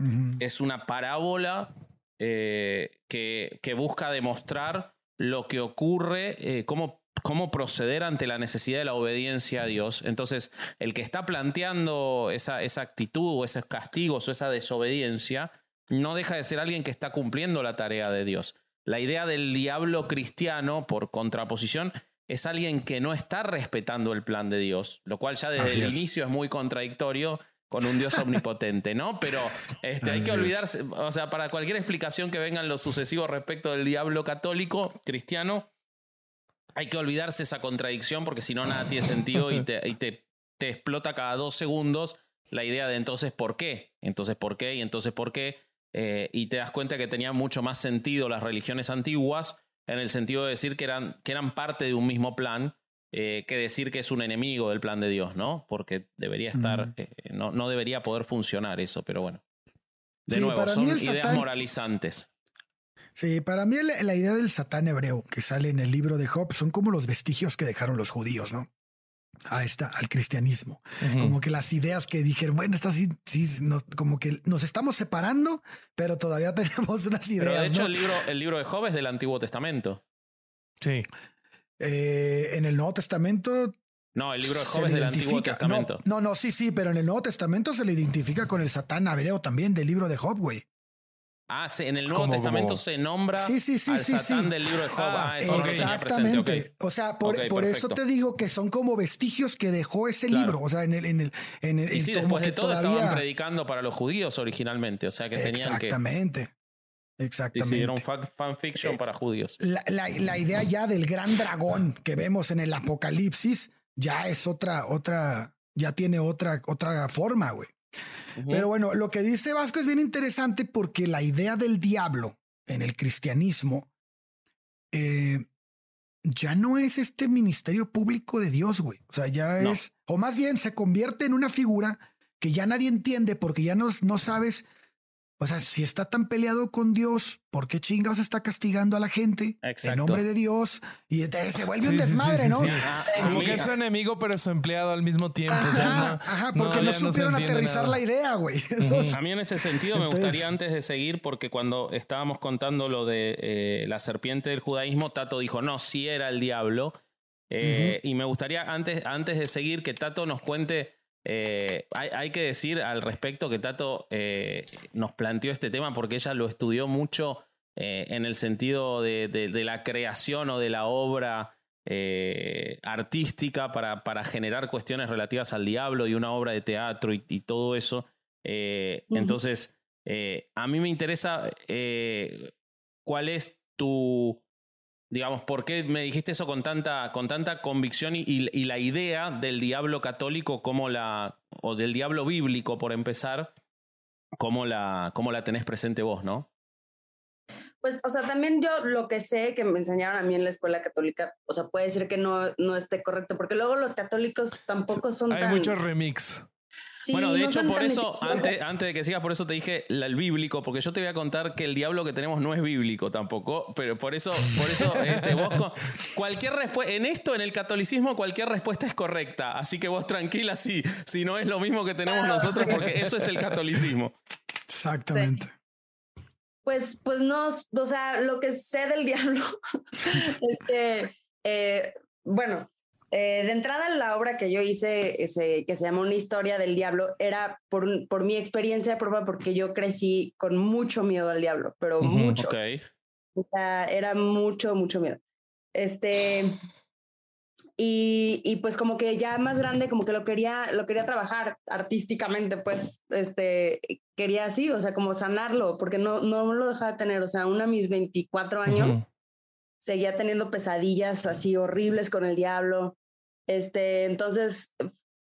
es una parábola eh, que, que, busca demostrar lo que ocurre, eh, cómo, cómo proceder ante la necesidad de la obediencia a Dios. Entonces, el que está planteando esa, esa actitud o esos castigos o esa desobediencia no deja de ser alguien que está cumpliendo la tarea de Dios. La idea del diablo cristiano, por contraposición, es alguien que no está respetando el plan de Dios, lo cual ya desde el inicio es muy contradictorio con un Dios omnipotente, ¿no? Pero este, hay que olvidarse, o sea, para cualquier explicación que venga en lo sucesivo respecto del diablo católico, cristiano, hay que olvidarse esa contradicción porque si no nada tiene sentido y, te, te, te, explota cada dos segundos la idea de entonces por qué, entonces por qué y entonces por qué. Eh, y te das cuenta que tenían mucho más sentido las religiones antiguas en el sentido de decir que eran, que eran parte de un mismo plan eh, que decir que es un enemigo del plan de Dios, ¿no? Porque debería estar, eh, no, no, debería poder funcionar eso, pero bueno. De nuevo, son ideas moralizantes. Sí, para mí la, idea del satán hebreo que sale en el libro de Job son como los vestigios que dejaron los judíos, ¿no? A esta, al cristianismo. Como que las ideas que dijeron, bueno, estas sí, sí como que nos estamos separando, pero todavía tenemos unas ideas. Pero de hecho, el, libro, el libro de Job es del Antiguo Testamento. Sí. Eh, en el Nuevo Testamento no, el libro de Job es del Antiguo Testamento. No, no, sí, sí, pero en el Nuevo Testamento se le identifica con el Satán hebreo también del libro de Job, güey. Ah, sí, en el Nuevo Testamento se nombra al Satán del libro de Job. Ah, eso exactamente. O sea, por, eso te digo que son como vestigios que dejó ese libro. O sea, en el. En el, en el y sí, después de todo estaban predicando para los judíos originalmente. O sea, que tenían Exactamente. Exactamente. Hicieron fanfiction eh, para judíos. La, la, la, idea ya del gran dragón que vemos en el Apocalipsis ya es otra, otra, ya tiene otra, otra forma, güey. Pero bueno, lo que dice Vasco es bien interesante porque la idea del diablo en el cristianismo eh, ya no es este ministerio público de Dios, güey. O sea, ya es, o más bien se convierte en una figura que ya nadie entiende porque ya no, no sabes o sea, si está tan peleado con Dios, ¿por qué chingados está castigando a la gente en nombre de Dios? Y se vuelve un desmadre, ¿no? Como que es su enemigo, pero es su empleado al mismo tiempo. Ajá, porque no, supieron aterrizar la idea, güey. A mí en ese sentido me gustaría antes de seguir, porque cuando estábamos contando lo de eh, la serpiente del judaísmo, Tato dijo, no, sí era el diablo. Eh, y me gustaría antes, antes de seguir que Tato nos cuente eh, hay, que decir al respecto que Tato eh, nos planteó este tema porque ella lo estudió mucho eh, en el sentido de, la creación o de la obra artística para, para, generar cuestiones relativas al diablo y una obra de teatro y, todo eso. Entonces, a mí me interesa cuál es tu digamos, ¿por qué me dijiste eso con tanta, con tanta convicción y, la idea del diablo católico como la, o del diablo bíblico, por empezar, cómo la, cómo la tenés presente vos, ¿no? Pues, o sea, también yo lo que sé que me enseñaron a mí en la escuela católica, o sea, puede decir que no, no esté correcto, porque luego los católicos tampoco son Hay muchos remix bueno, de hecho, por eso, antes, antes de que sigas, por eso te dije el bíblico, porque yo te voy a contar que el diablo que tenemos no es bíblico tampoco, pero por eso, por eso, este, vos, cualquier respuesta, en esto, en el catolicismo, cualquier respuesta es correcta, así que vos tranquila si, si no es lo mismo que tenemos nosotros, porque eso es el catolicismo. Exactamente. Pues, pues no, o sea, lo que sé del diablo es que, eh, bueno, eh, de entrada, la obra que yo hice, ese, que se llama Una historia del diablo, era por, por mi experiencia prueba porque yo crecí con mucho miedo al diablo, pero mucho. era mucho, mucho miedo. Este, y, y, pues como que ya más grande, como que lo quería, lo quería trabajar artísticamente, pues, este, quería así, o sea, como sanarlo, porque no, no lo dejaba tener, o sea, aún a mis 24 años seguía teniendo pesadillas así horribles con el diablo. Este, entonces,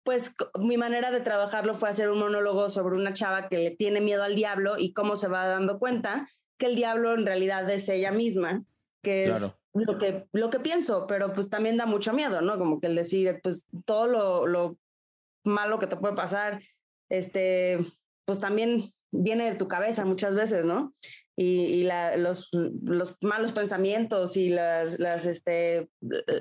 pues mi manera de trabajarlo fue hacer un monólogo sobre una chava que le tiene miedo al diablo y cómo se va dando cuenta que el diablo en realidad es ella misma, que es lo que, lo que pienso, pero pues también da mucho miedo, ¿no? Como que el decir, pues todo lo, lo malo que te puede pasar, este, pues también viene de tu cabeza muchas veces, ¿no? Y, la, los, los, malos pensamientos y las, las, este,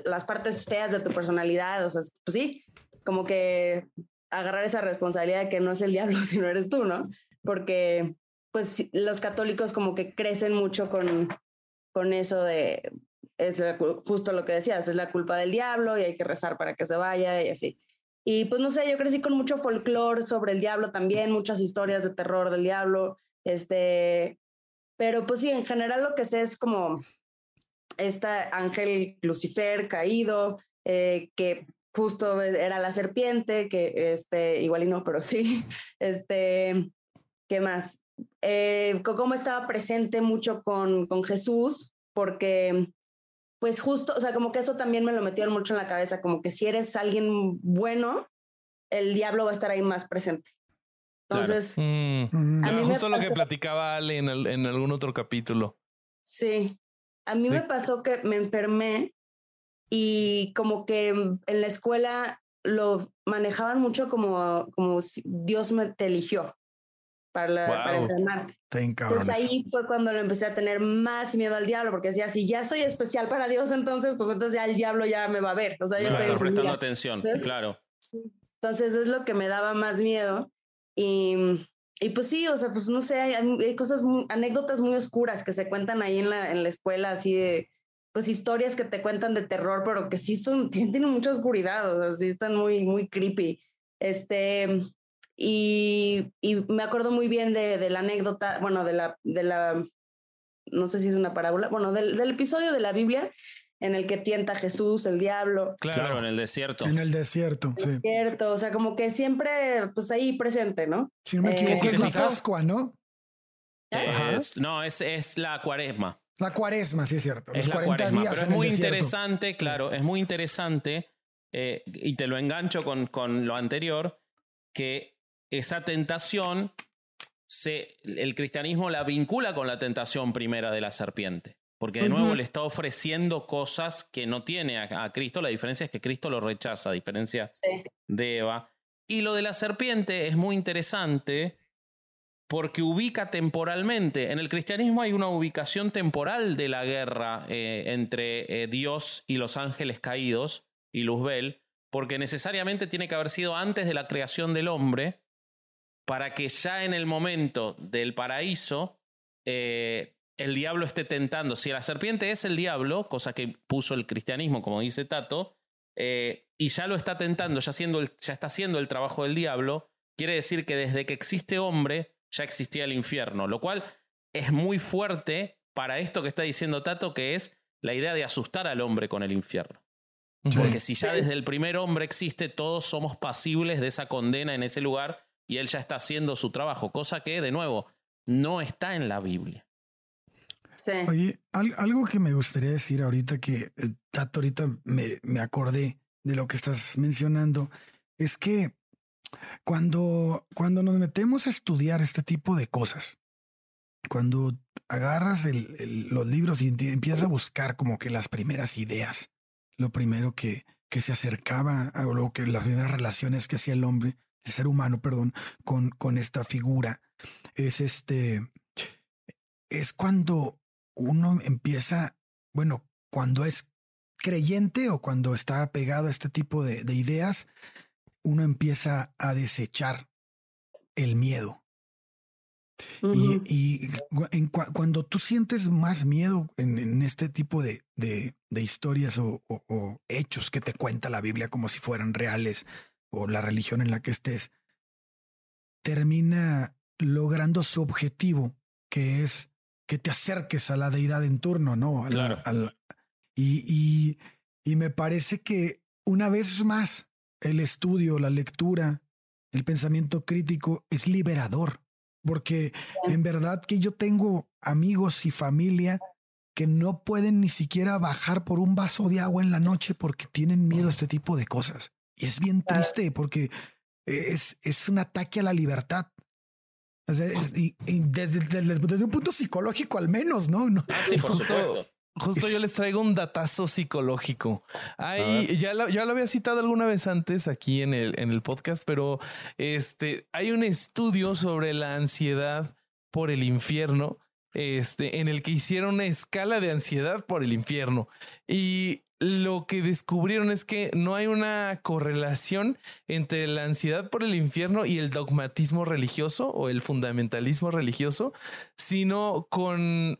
las partes feas de tu personalidad. O sea, pues sí, como que agarrar esa responsabilidad de que no es el diablo, sino eres tú, ¿no? Porque pues los católicos como que crecen mucho con, con eso de, es justo lo que decías, es la culpa del diablo y hay que rezar para que se vaya y así. Y pues no sé, yo crecí con mucho folclore sobre el diablo también, muchas historias de terror del diablo. Este, pero pues sí, en general lo que sé es como esta ángel Lucifer caído, eh, que justo era la serpiente, que este, igual y no, pero sí, este, ¿qué más? Eh, cómo estaba presente mucho con, con Jesús, porque pues justo, o sea, como que eso también me lo metieron mucho en la cabeza, como que si eres alguien bueno, el diablo va a estar ahí más presente. Entonces, mm. a mí justo lo que platicaba Ale en, en, algún otro capítulo. Sí, a mí me pasó que me enfermé y como que en la escuela lo manejaban mucho como, como si Dios me te eligió para, la, para enfermarte. Entonces ahí fue cuando lo empecé a tener más miedo al diablo, porque decía, si ya soy especial para Dios, entonces, pues entonces ya el diablo ya me va a ver. O sea, ya estoy prestando atención, claro. Entonces es lo que me daba más miedo. Y, y pues sí, o sea, pues no sé, hay, cosas, anécdotas muy oscuras que se cuentan ahí en la, en la escuela, así de, pues historias que te cuentan de terror, pero que sí son, tienen mucha oscuridad, o sea, sí están muy, muy creepy. Este, y, y me acuerdo muy bien de, de, la anécdota, bueno, de la, de la, no sé si es una parábola, bueno, del, del episodio de la Biblia en el que tienta a Jesús, el diablo. Claro, en el desierto. En el desierto, sí. Desierto, o sea, como que siempre, pues ahí presente, ¿no? Si no me equivoco, eh, es la Pascua, ¿no? no, es, es la cuaresma. La cuaresma, sí es cierto. es la cuaresma, pero es muy interesante, claro, es muy interesante, eh, y te lo engancho con, con lo anterior, que esa tentación, se, el cristianismo la vincula con la tentación primera de la serpiente. Porque de nuevo le está ofreciendo cosas que no tiene a, Cristo. La diferencia es que Cristo lo rechaza, a diferencia de Eva. Y lo de la serpiente es muy interesante porque ubica temporalmente. En el cristianismo hay una ubicación temporal de la guerra eh, entre eh, Dios y los ángeles caídos y Luzbel, porque necesariamente tiene que haber sido antes de la creación del hombre, para que ya en el momento del paraíso eh, el diablo esté tentando. Si la serpiente es el diablo, cosa que puso el cristianismo, como dice Tato, y ya lo está tentando, ya, ya está haciendo el trabajo del diablo, quiere decir que desde que existe hombre, ya existía el infierno, lo cual es muy fuerte para esto que está diciendo Tato, que es la idea de asustar al hombre con el infierno. Porque si ya desde el primer hombre existe, todos somos pasibles de esa condena en ese lugar y él ya está haciendo su trabajo, cosa que, de nuevo, no está en la Biblia. Oye, algo que me gustaría decir ahorita que, eh, Tato, ahorita me, me acordé de lo que estás mencionando, es que cuando, cuando nos metemos a estudiar este tipo de cosas, cuando agarras los libros y empiezas a buscar como que las primeras ideas, lo primero que, que se acercaba a lo que las primeras relaciones que hacía el hombre, el ser humano, perdón, con, con esta figura, es este, es cuando uno empieza, bueno, cuando es creyente o cuando está pegado a este tipo de, de ideas, uno empieza a desechar el miedo. Y, cuando tú sientes más miedo en, este tipo de, de, historias o, hechos que te cuenta la Biblia como si fueran reales o la religión en la que estés, termina logrando su objetivo, que es que te acerques a la deidad en turno, ¿no? y, y me parece que una vez más el estudio, la lectura, el pensamiento crítico es liberador, porque en verdad que yo tengo amigos y familia que no pueden ni siquiera bajar por un vaso de agua en la noche porque tienen miedo a este tipo de cosas. Y es bien triste porque es, es un ataque a la libertad. Y, desde, un punto psicológico al menos, ¿no? no ah, sí, por supuesto. Justo yo les traigo un datazo psicológico. Ahí ya lo, ya lo había citado alguna vez antes aquí en el, en el podcast, pero este hay un estudio sobre la ansiedad por el infierno, este, en el que hicieron una escala de ansiedad por el infierno. Y lo que descubrieron es que no hay una correlación entre la ansiedad por el infierno y el dogmatismo religioso o el fundamentalismo religioso, sino con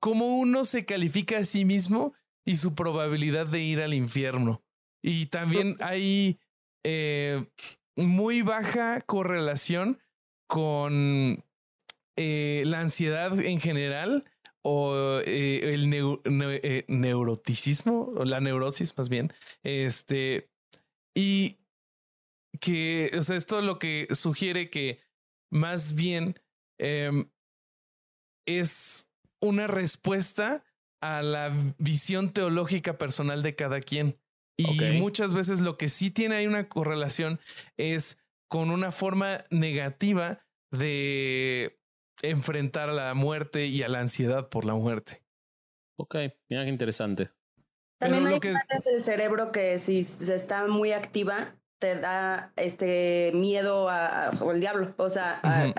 cómo uno se califica a sí mismo y su probabilidad de ir al infierno. Y también hay eh, muy baja correlación con eh, la ansiedad en general o eh, el neuroticismo o la neurosis más bien. Este y que, o sea, esto lo que sugiere que más bien em, es una respuesta a la visión teológica personal de cada quien. Y muchas veces lo que sí tiene ahí una correlación es con una forma negativa de enfrentar a la muerte y a la ansiedad por la muerte. Ok, mira qué interesante. También hay que... del cerebro que si se está muy activa, te da este miedo a, al diablo, o sea, a,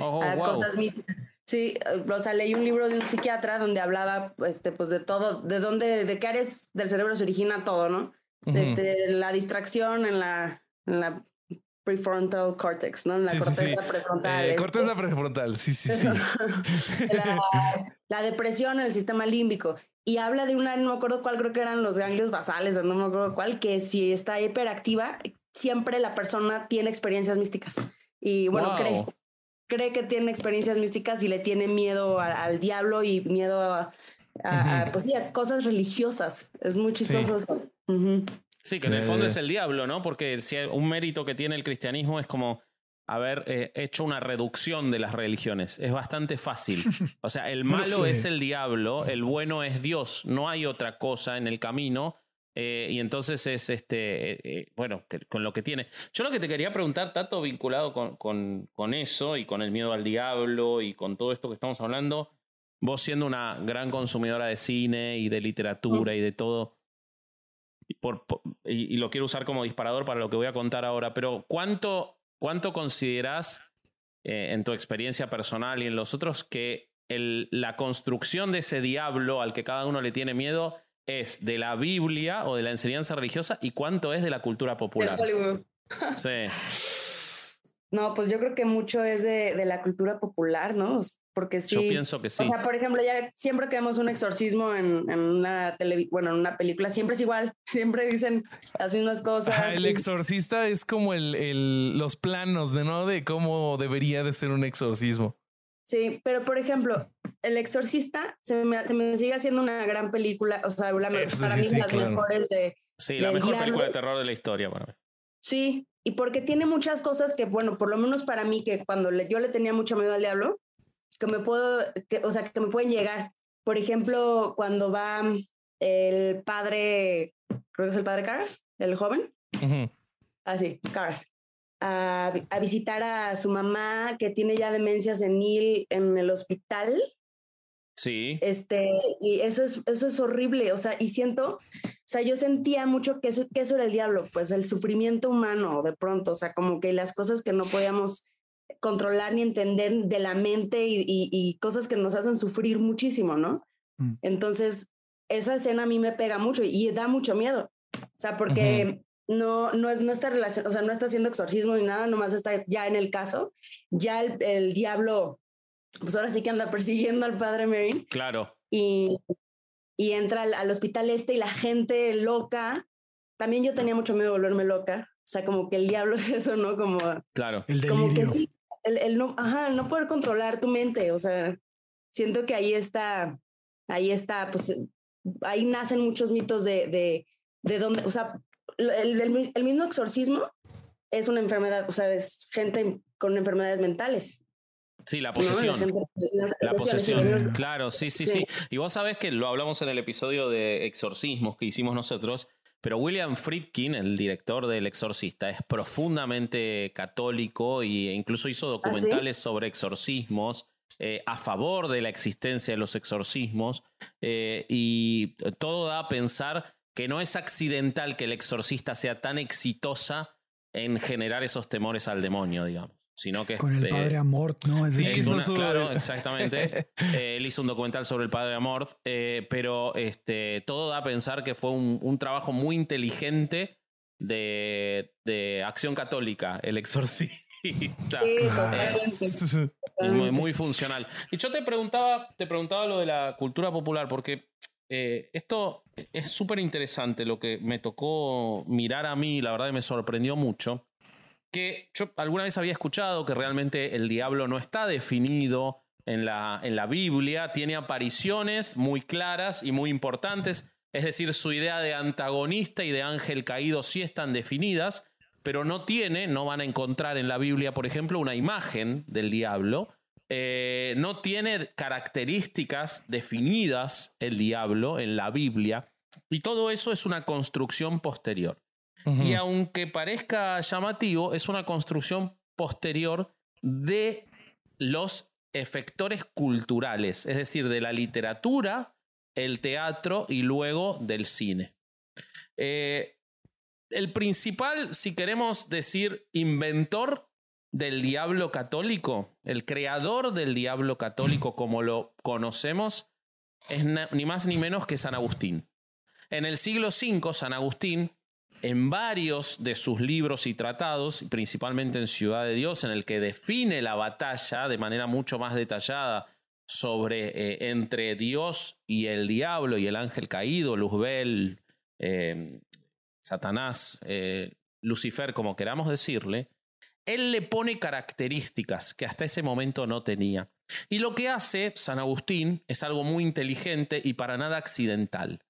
oh, cosas místicas. Sí, o sea, leí un libro de un psiquiatra donde hablaba, este, pues, de todo, de dónde, de qué áreas del cerebro se origina todo, ¿no? Este, la distracción en la, en la prefrontal cortex, ¿no? En la corteza prefrontal. Eh, este. corteza prefrontal, sí, sí, sí. la, la, depresión en el sistema límbico. Y habla de una, no me acuerdo cuál, creo que eran los ganglios basales, o no me acuerdo cuál, que si está hiperactiva, siempre la persona tiene experiencias místicas. Y bueno, cree, cree que tiene experiencias místicas y le tiene miedo al diablo y miedo a, pues sí, a cosas religiosas. Es muy chistoso eso. Sí, que en el fondo es el diablo, ¿no? Porque si un mérito que tiene el cristianismo es como haber eh, hecho una reducción de las religiones. Es bastante fácil. O sea, el malo es el diablo, el bueno es Dios. No hay otra cosa en el camino. Eh, y entonces es este, eh, bueno, con lo que tiene. Yo lo que te quería preguntar, Tato, vinculado con, con, con, eso y con el miedo al diablo y con todo esto que estamos hablando, vos siendo una gran consumidora de cine y de literatura y de todo, y, lo quiero usar como disparador para lo que voy a contar ahora, pero ¿cuánto, cuánto consideras eh, en tu experiencia personal y en los otros que el, la construcción de ese diablo al que cada uno le tiene miedo es de la Biblia o de la enseñanza religiosa y cuánto es de la cultura popular. Sí. No, pues yo creo que mucho es de, de, la cultura popular, ¿no? Porque sí. Yo pienso que sí. O sea, por ejemplo, ya siempre que vemos un exorcismo en, en una tele, bueno, en una película, siempre es igual. Siempre dicen las mismas cosas. el exorcista es como el, el, los planos de no de cómo debería de ser un exorcismo. Sí, pero por ejemplo, El Exorcista se me, se me sigue haciendo una gran película, o sea, la, para mí las mejores de. Sí, la mejor película de terror de la historia mí. Sí, y porque tiene muchas cosas que, bueno, por lo menos para mí, que cuando yo le tenía mucho miedo al diablo, que me puedo, que, o sea, que me pueden llegar. Por ejemplo, cuando va el padre, creo que es el padre Caras, el joven. Así, ah, Caras. A, a, visitar a su mamá que tiene ya demencia senil en el hospital. Sí. Este, y eso es, eso es horrible, o sea, y siento, o sea, yo sentía mucho que eso, que eso era el diablo, pues el sufrimiento humano de pronto, o sea, como que las cosas que no podíamos controlar ni entender de la mente y, y, cosas que nos hacen sufrir muchísimo, ¿no? Mm. Entonces, esa escena a mí me pega mucho y da mucho miedo, o sea, porque... No, no, es, no está relación, o sea, no está haciendo exorcismo ni nada, nomás está ya en el caso. Ya el, el diablo pues ahora sí que anda persiguiendo al padre Mary. Claro. Y, y entra al, hospital este y la gente loca. También yo tenía mucho miedo de volverme loca. O sea, como que el diablo es eso, ¿no? Como. Claro. El delirio. Como que sí, el, no, ajá, el no poder controlar tu mente. O sea, siento que ahí está, ahí está, pues ahí nacen muchos mitos de, de, de dónde, o sea, el, el mismo exorcismo es una enfermedad, o sea, es gente con enfermedades mentales. Sí, la posesión. la posesión, claro, sí, sí, sí, Y vos sabés que lo hablamos en el episodio de exorcismos que hicimos nosotros, pero William Friedkin, el director del Exorcista, es profundamente católico e incluso hizo ¿Ah, documentales sobre exorcismos. Eh, a favor de la existencia de los exorcismos eh, y todo da a pensar que no es accidental que el exorcista sea tan exitosa en generar esos temores al demonio, digamos sino que con el padre Amort, ¿no? sí, claro, exactamente. Eh, él hizo un documental sobre el padre Amort, eh, pero este, todo da a pensar que fue un, trabajo muy inteligente de, de, acción católica, el exorcista. muy, muy, funcional. Y yo te preguntaba, te preguntaba lo de la cultura popular, porque eh, esto es súper interesante lo que me tocó mirar a mí, la verdad que me sorprendió mucho que yo alguna vez había escuchado que realmente el diablo no está definido en la, en la Biblia, tiene apariciones muy claras y muy importantes, es decir, su idea de antagonista y de ángel caído sí están definidas, pero no tiene, no van a encontrar en la Biblia, por ejemplo, una imagen del diablo. eh, no tiene características definidas el diablo en la Biblia, y todo eso es una construcción posterior. Y aunque parezca llamativo, es una construcción posterior de los efectores culturales, es decir, de la literatura, el teatro y luego del cine. Eh, el principal, si queremos decir, inventor del diablo católico, el creador del diablo católico como lo conocemos, es ni más ni menos que San Agustín. En el siglo V, San Agustín, en varios de sus libros y tratados, principalmente en Ciudad de Dios, en el que define la batalla de manera mucho más detallada sobre eh, entre Dios y el diablo y el ángel caído, Luzbel, eh, Satanás, eh, Lucifer, como queramos decirle, él le pone características que hasta ese momento no tenía. Y lo que hace San Agustín es algo muy inteligente y para nada accidental.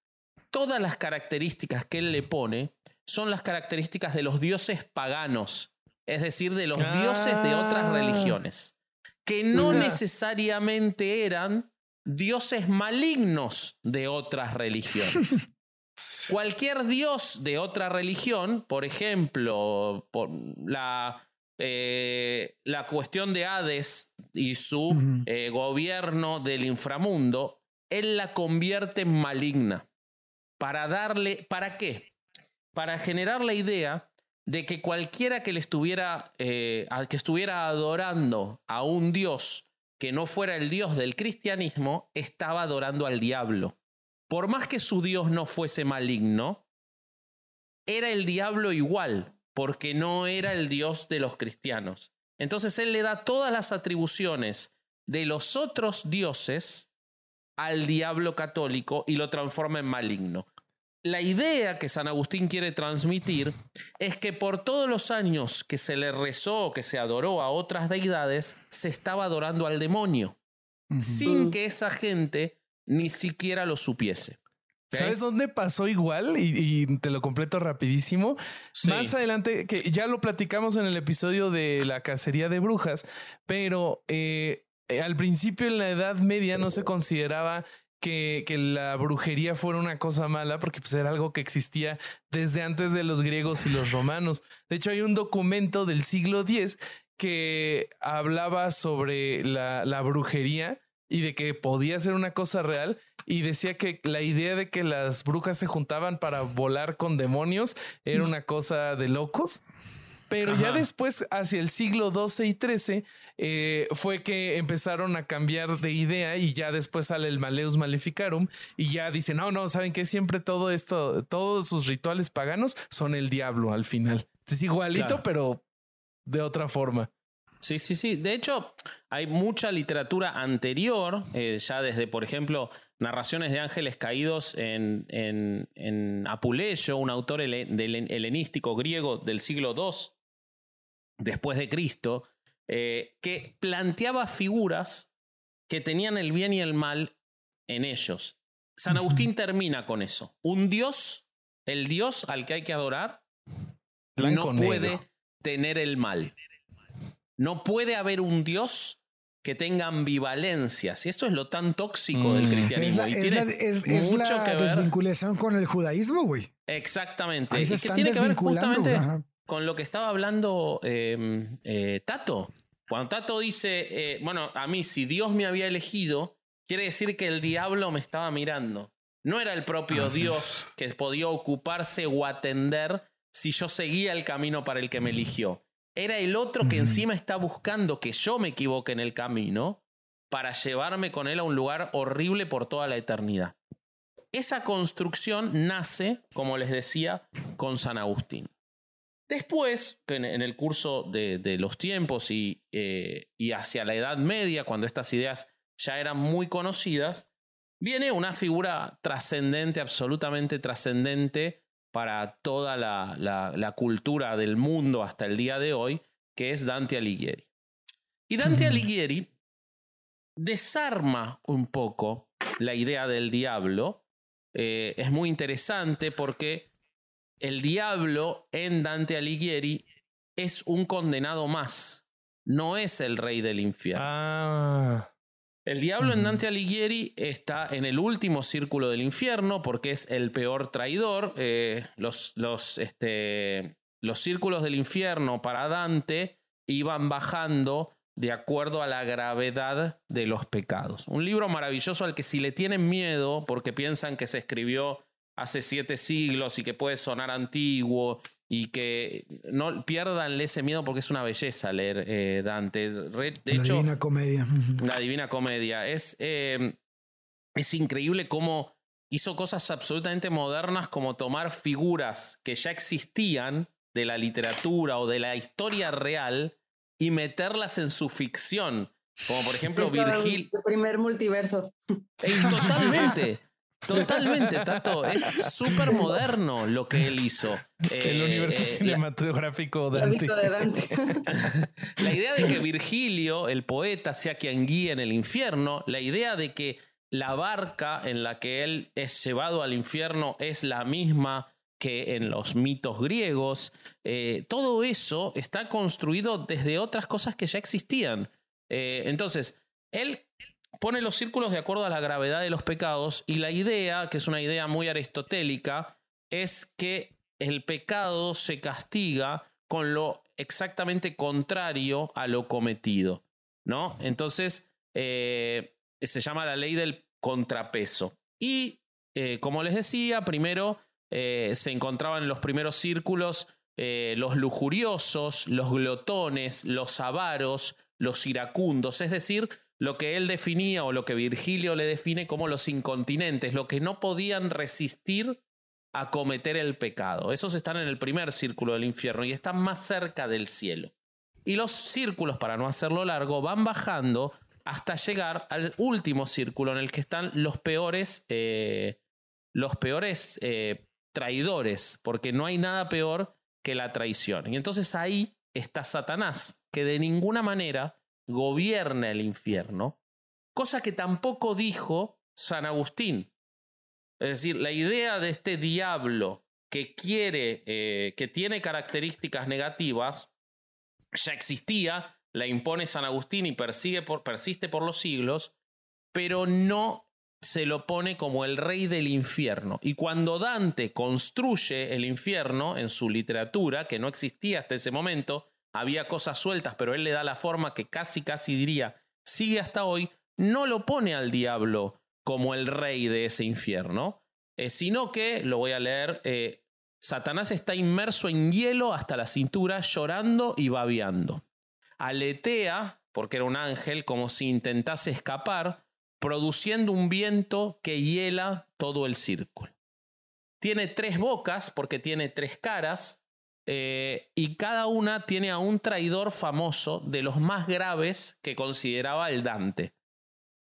Todas las características que él le pone son las características de los dioses paganos, es decir, de los dioses de otras ah. religiones, que no necesariamente eran dioses malignos de otras religiones. Cualquier dios de otra religión, por ejemplo, por la eh, la cuestión de Hades y su eh, gobierno del inframundo, él la convierte en maligna. Para darle, ¿para qué? Para generar la idea de que cualquiera que le estuviera, eh, que estuviera adorando a un dios que no fuera el dios del cristianismo, estaba adorando al diablo. Por más que su dios no fuese maligno, era el diablo igual, porque no era el Dios de los cristianos. Entonces él le da todas las atribuciones de los otros dioses al diablo católico y lo transforma en maligno. La idea que San Agustín quiere transmitir es que por todos los años que se le rezó, que se adoró a otras deidades, se estaba adorando al demonio, sin que esa gente ni siquiera lo supiese. ¿Sabes dónde pasó igual? Y, te lo completo rapidísimo. Más adelante, que ya lo platicamos en el episodio de la cacería de brujas, pero eh, eh, al principio en la Edad Media no se consideraba que, que, la brujería fuera una cosa mala, porque pues, era algo que existía desde antes de los griegos y los romanos. De hecho, hay un documento del siglo X que hablaba sobre la, la brujería y de que podía ser una cosa real y decía que la idea de que las brujas se juntaban para volar con demonios era una cosa de locos. Pero ya después, hacia el siglo XII y XIII, eh, fue que empezaron a cambiar de idea y ya después sale el Maleus Maleficarum y ya dicen, no, no, saben que siempre todo esto, todos sus rituales paganos son el diablo al final. Es igualito, pero de otra forma. Sí, sí, sí. De hecho, hay mucha literatura anterior, eh, ya desde, por ejemplo, narraciones de ángeles caídos en, en, Apuleyo, un autor helenístico griego del siglo II después de Cristo, eh, que planteaba figuras que tenían el bien y el mal en ellos. San Agustín termina con eso. Un dios, el dios al que hay que adorar, no puede tener el mal. No puede haber un Dios que tenga ambivalencias. Y esto es lo tan tóxico del mm. cristianismo. Es la, desvinculación con el judaísmo, güey. Exactamente. y que tiene que ver justamente con lo que estaba hablando em, eh, Tato. Cuando Tato dice, eh, bueno, a mí si Dios me había elegido, quiere decir que el diablo me estaba mirando. No era el propio Dios que podía ocuparse o atender si yo seguía el camino para el que me eligió. Era el otro que encima está buscando que yo me equivoque en el camino para llevarme con él a un lugar horrible por toda la eternidad. Esa construcción nace, como les decía, con San Agustín. Después, en, el curso de, los tiempos y, eh, y hacia la Edad Media, cuando estas ideas ya eran muy conocidas, viene una figura trascendente, absolutamente trascendente, para toda la, la, cultura del mundo hasta el día de hoy, que es Dante Alighieri. Y Dante Alighieri desarma un poco la idea del diablo. Eh, es muy interesante porque el diablo en Dante Alighieri es un condenado más. no es el rey del infierno. Ah. El diablo en. Dante Alighieri está en el último círculo del infierno porque es el peor traidor. Eh, los, los, este, los círculos del infierno para Dante iban bajando de acuerdo a la gravedad de los pecados. Un libro maravilloso al que si le tienen miedo porque piensan que se escribió hace siete siglos y que puede sonar antiguo y que no pierdan ese miedo porque es una belleza leer eh, Dante. De la hecho, divina comedia. La Divina Comedia. Es, eh, es increíble cómo hizo cosas absolutamente modernas como tomar figuras que ya existían de la literatura o de la historia real y meterlas en su ficción. Como por ejemplo Es todo Virgil. El primer multiverso. Sí, totalmente. Totalmente, Tato. Es súper moderno lo que él hizo. El Eh, universo eh, la- cinematográfico de Dante. De Dante. la idea de que Virgilio, el poeta, sea quien guíe en el infierno, la idea de que la barca en la que él es llevado al infierno es la misma que en los mitos griegos, eh, todo eso está construido desde otras cosas que ya existían. Eh, entonces, él pone los círculos de acuerdo a la gravedad de los pecados y la idea, que es una idea muy aristotélica, es que el pecado se castiga con lo exactamente contrario a lo cometido, ¿no? Entonces, eh, se llama la ley del contrapeso. Y, eh, como les decía, primero eh, se encontraban en los primeros círculos los lujuriosos, los glotones, los avaros, los iracundos, es decir, lo que él definía o lo que Virgilio le define como los incontinentes, lo que no podían resistir a cometer el pecado. Esos están en el primer círculo del infierno y están más cerca del cielo. Y los círculos, para no hacerlo largo, van bajando hasta llegar al último círculo en el que están los peores, eh, los peores eh, traidores, porque no hay nada peor que la traición. Y entonces ahí está Satanás, que de ninguna manera gobierna el infierno, cosa que tampoco dijo San Agustín. Es decir, la idea de este diablo que quiere, eh, que tiene características negativas, ya existía, la impone San Agustín y persigue por, persiste por los siglos, pero no se lo pone como el rey del infierno. Y cuando Dante construye el infierno en su literatura, que no existía hasta ese momento, había cosas sueltas, pero él le da la forma que casi, casi diría, sigue hasta hoy, no lo pone al diablo como el rey de ese infierno, eh, sino que, lo voy a leer, eh, Satanás está inmerso en hielo hasta la cintura, llorando y babeando. Aletea, porque era un ángel, como si intentase escapar, produciendo un viento que hiela todo el círculo. Tiene tres bocas, porque tiene tres caras, eh, y cada una tiene a un traidor famoso de los más graves que consideraba el Dante.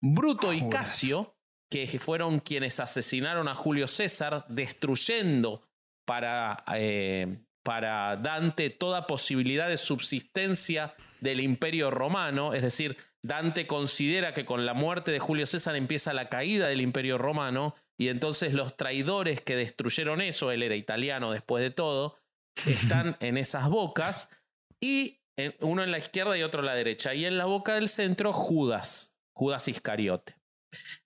Bruto y. Casio, que fueron quienes asesinaron a Julio César, destruyendo para, eh, para Dante toda posibilidad de subsistencia del imperio romano, es decir, Dante considera que con la muerte de Julio César empieza la caída del imperio romano y entonces los traidores que destruyeron eso, él era italiano después de todo, están en esas bocas y uno en la izquierda y otro en la derecha. Y en la boca del centro, Judas, Judas Iscariote.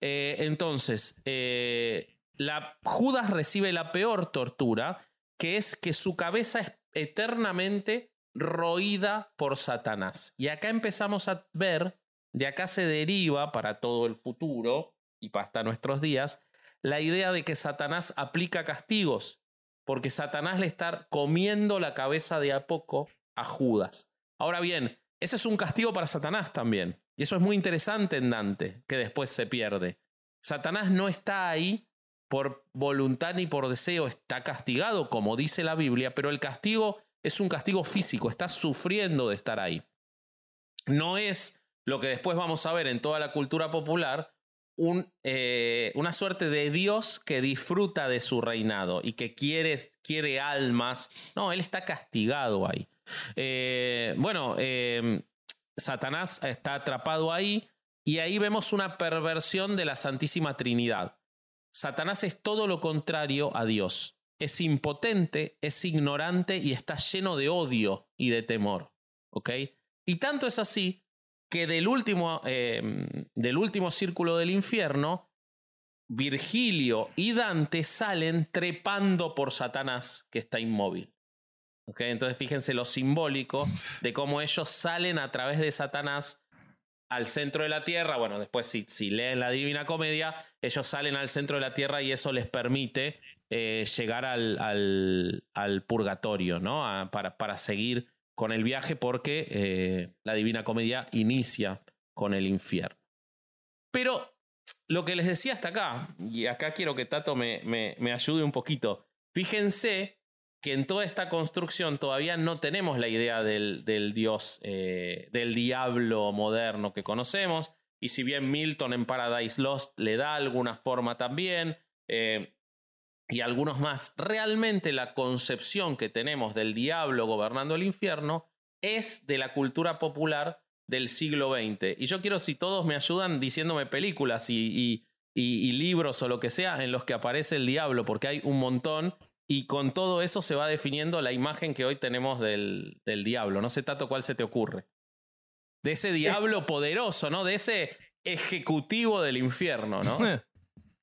Eh, entonces, eh, la, Judas recibe la peor tortura, que es que su cabeza es eternamente roída por Satanás. Y acá empezamos a ver, de acá se deriva para todo el futuro y hasta nuestros días, la idea de que Satanás aplica castigos, porque Satanás le está comiendo la cabeza de a poco a Judas. Ahora bien, ese es un castigo para Satanás también. Y eso es muy interesante en Dante, que después se pierde. Satanás no está ahí por voluntad ni por deseo, está castigado, como dice la Biblia, pero el castigo es un castigo físico, está sufriendo de estar ahí. No es lo que después vamos a ver en toda la cultura popular, eh, una suerte de Dios que disfruta de su reinado y que quiere, quiere almas. No, él está castigado ahí. Eh, bueno, eh, Satanás está atrapado ahí y ahí vemos una perversión de la Santísima Trinidad. Satanás es todo lo contrario a Dios. Es impotente, es ignorante y está lleno de odio y de temor. ¿Ok? Y tanto es así que del último, em, del último círculo del infierno, Virgilio y Dante salen trepando por Satanás que está inmóvil. Entonces fíjense lo simbólico de cómo ellos salen a través de Satanás al centro de la tierra. Bueno, después si, si leen la Divina Comedia, ellos salen al centro de la tierra y eso les permite eh, llegar al, al, purgatorio, ¿no? para, para, seguir con el viaje porque eh, la Divina Comedia inicia con el infierno. Pero lo que les decía hasta acá, y acá quiero que Tato me, ayude un poquito, fíjense que en toda esta construcción todavía no tenemos la idea del, del dios, eh, del diablo moderno que conocemos. Y si bien Milton en Paradise Lost le da alguna forma también, eh, y algunos más, realmente la concepción que tenemos del diablo gobernando el infierno es de la cultura popular del siglo XX. Y yo quiero si todos me ayudan diciéndome películas y, y libros o lo que sea en los que aparece el diablo, porque hay un montón y con todo eso se va definiendo la imagen que hoy tenemos del, del diablo. No sé, Tato, cuál se te ocurre. De ese diablo poderoso, ¿no? De ese ejecutivo del infierno, ¿no?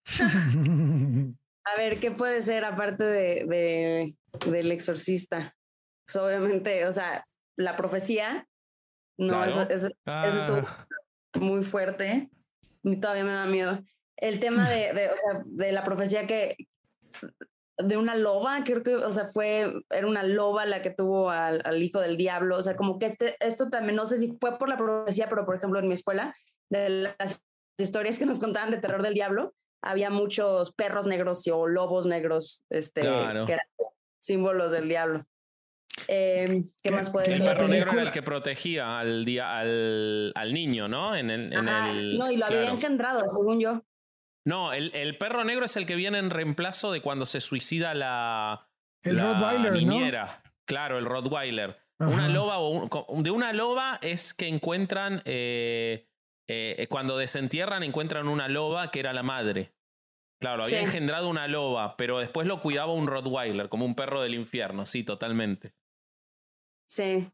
A ver, ¿qué puede ser aparte de, del exorcista? Pues obviamente, o sea, la profecía, no, eso, estuvo ah. muy fuerte. Y todavía me da miedo. El tema de, de, de la profecía que de una loba, creo que, o sea, fue, era una loba la que tuvo al, hijo del diablo, o sea, como que este, esto también, no sé si fue por la profecía, pero por ejemplo en mi escuela, de las historias que nos contaban de terror del diablo, había muchos perros negros o lobos negros, este, que eran símbolos del diablo. Em, ¿Qué, más puede ser? El perro negro era el que protegía al, al, al niño, ¿no? En el, en el no, y lo había engendrado, según yo. No, el, el, perro negro es el que viene en reemplazo de cuando se suicida la. El Rottweiler, niñera. ¿no? Claro, el Rottweiler. Una loba o de una loba es que encuentran. Eh, eh, cuando desentierran, encuentran una loba que era la madre. Claro, había engendrado una loba, pero después lo cuidaba un Rottweiler, como un perro del infierno, sí, totalmente. Sí,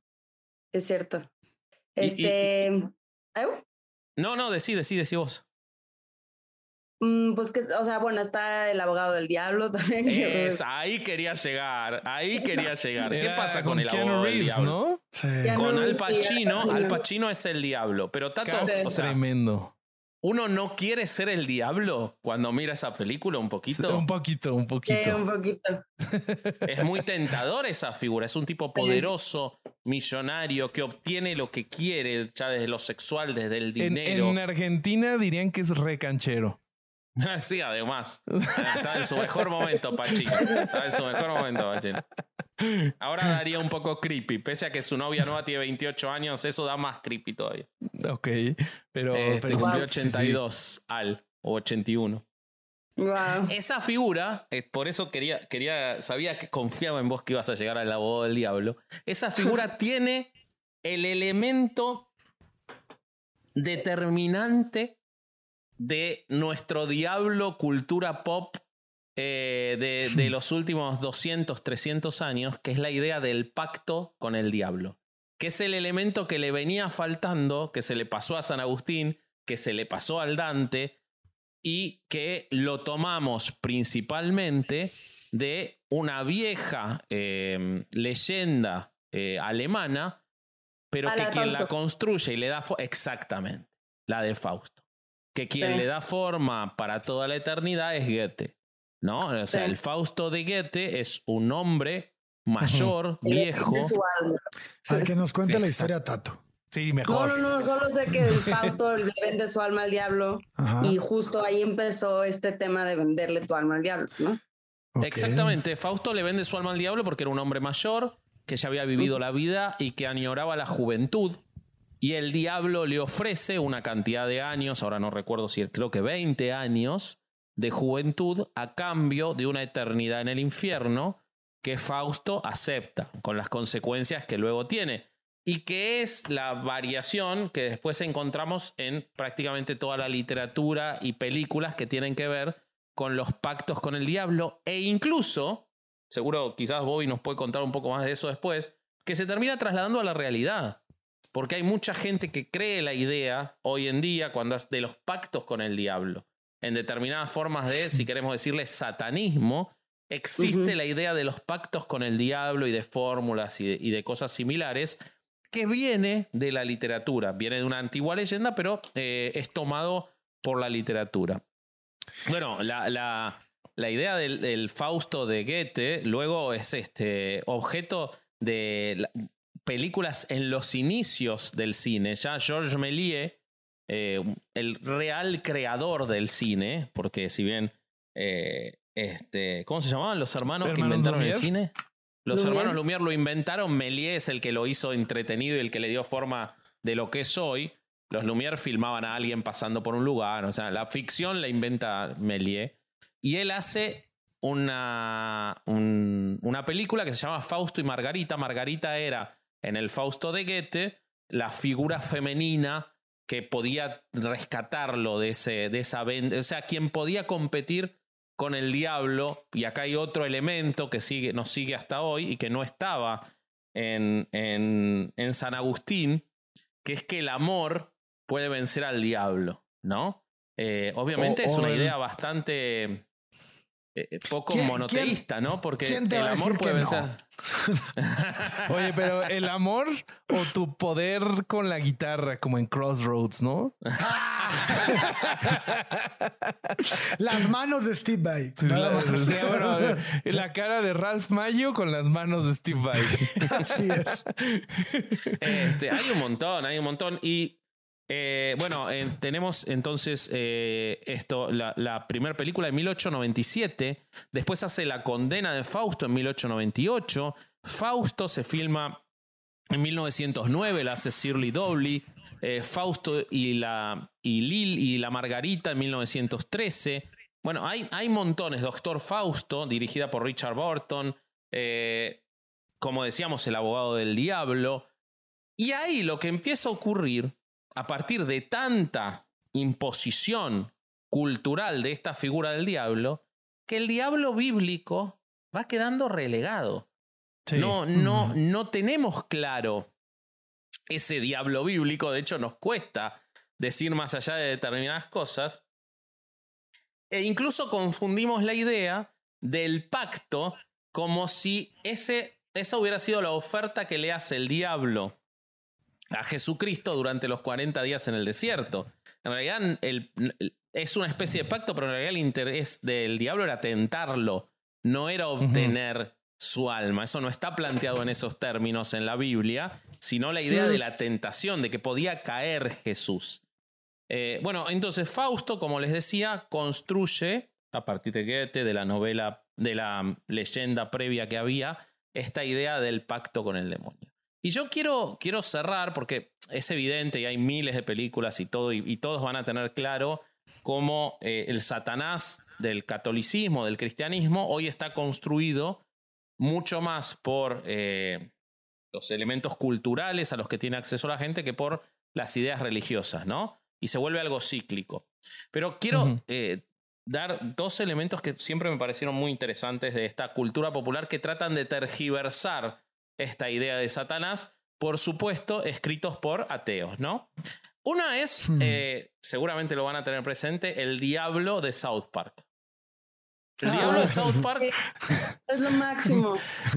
es cierto. Este. No, no, decí, decí, decí vos. Mm, pues que, o sea, bueno, está el abogado del diablo también. Es, ahí quería llegar, ahí quería llegar. ¿Qué pasa con, el abogado del diablo? ¿no? Con Al Pacino, Al Pacino es el diablo, pero Tato, o tremendo. Uno no quiere ser el diablo cuando mira esa película un poquito. Un poquito, un poquito. Sí, un poquito. Es muy tentador esa figura. Es un tipo poderoso, millonario, que obtiene lo que quiere, ya desde lo sexual, desde el dinero. en Argentina dirían que es recanchero. sí, además. Está en su mejor momento, Pachino. Está en su mejor momento, Pachino. Ahora daría un poco creepy. Pese a que su novia nueva tiene 28 años, eso da más creepy todavía. Ok, pero. Este, 82 al o 81. Esa figura, eh, por eso quería, quería, sabía que confiaba en vos que ibas a llegar al abogado del diablo. Esa figura tiene el elemento determinante de nuestro diablo cultura pop eh, de, de, los últimos 200, 300 años, que es la idea del pacto con el diablo, que es el elemento que le venía faltando, que se le pasó a San Agustín, que se le pasó al Dante, y que lo tomamos principalmente de una vieja em, leyenda eh, alemana, pero que quien la construye y le da... Exactamente, la de Fausto que quien le da forma para toda la eternidad es Goethe. ¿No? O sea, el Fausto de Goethe es un hombre mayor, viejo. Al que nos cuente la historia Tato. Sí, mejor. No, no, no, solo sé que el Fausto le vende su alma al diablo y justo ahí empezó este tema de venderle tu alma al diablo, ¿no? Exactamente, Fausto le vende su alma al diablo porque era un hombre mayor que ya había vivido la vida y que añoraba la juventud y el diablo le ofrece una cantidad de años, ahora no recuerdo si creo que 20 años de juventud a cambio de una eternidad en el infierno que Fausto acepta, con las consecuencias que luego tiene. Y que es la variación que después encontramos en prácticamente toda la literatura y películas que tienen que ver con los pactos con el diablo e incluso, seguro quizás Bobby nos puede contar un poco más de eso después, que se termina trasladando a la realidad. Porque hay mucha gente que cree la idea hoy en día cuando de los pactos con el diablo. En determinadas formas de, si queremos decirle, satanismo, existe la idea de los pactos con el diablo y de fórmulas y de, cosas similares que viene de la literatura, viene de una antigua leyenda, pero eh, es tomado por la literatura. Bueno, la, la, la idea del, Fausto de Goethe luego es este objeto de películas en los inicios del cine. Ya Georges Méliès, eh, el real creador del cine, porque si bien eh, este, ¿cómo se llamaban los hermanos, que inventaron el cine? Los hermanos Lumière lo inventaron, Méliès es el que lo hizo entretenido y el que le dio forma de lo que es hoy. Los Lumière filmaban a alguien pasando por un lugar, o sea, la ficción la inventa Méliès. Y él hace una, una película que se llama Fausto y Margarita. Margarita era, en el Fausto de Goethe, la figura femenina que podía rescatarlo de, ese, de esa... O sea, quien podía competir con el diablo, y acá hay otro elemento que sigue, nos sigue hasta hoy y que no estaba en, en, en San Agustín, que es que el amor puede vencer al diablo, ¿no? Eh, obviamente es una idea bastante eh, eh, poco monoteísta, ¿no? Porque el amor puede vencer. Oye, pero el amor o tu poder con la guitarra, como en Crossroads, ¿no? las manos de Steve Vai. la, cara de Ralph Mayo con las manos de Steve Vai. Así es. Este, hay un montón, hay un montón. Y eh, bueno, tenemos entonces eh, esto, la, primera película de 1897, después hace La condena de Fausto en 1898, Fausto se filma en 1909, la hace Shirley Dobley, eh, Fausto y la, y Lil y la Margarita en 1913. Bueno, hay, hay montones, Doctor Fausto, dirigida por Richard Burton, como decíamos, El abogado del diablo. Y ahí lo que empieza a ocurrir a partir de tanta imposición cultural de esta figura del diablo, que el diablo bíblico va quedando relegado. No, no, no tenemos claro ese diablo bíblico, de hecho nos cuesta decir más allá de determinadas cosas, e incluso confundimos la idea del pacto como si ese, esa hubiera sido la oferta que le hace el diablo a Jesucristo durante los 40 días en el desierto. En realidad es una especie de pacto, pero en realidad el interés del diablo era tentarlo, no era obtener su alma. Eso no está planteado en esos términos en la Biblia, sino la idea de la tentación, de que podía caer Jesús. Eh, bueno, entonces Fausto, como les decía, construye, a partir de Goethe, de la novela, de la leyenda previa que había, esta idea del pacto con el demonio. Y yo quiero, quiero cerrar porque es evidente y hay miles de películas y todo, y, todos van a tener claro cómo eh, el Satanás del catolicismo, del cristianismo, hoy está construido mucho más por eh, los elementos culturales a los que tiene acceso la gente que por las ideas religiosas, ¿no? Y se vuelve algo cíclico. Pero quiero eh, dar dos elementos que siempre me parecieron muy interesantes de esta cultura popular que tratan de tergiversar esta idea de Satanás, por supuesto, escritos por ateos, ¿no? Una es, hmm. eh, seguramente lo van a tener presente, el diablo de South Park. El diablo de ah. South Park. Es lo máximo.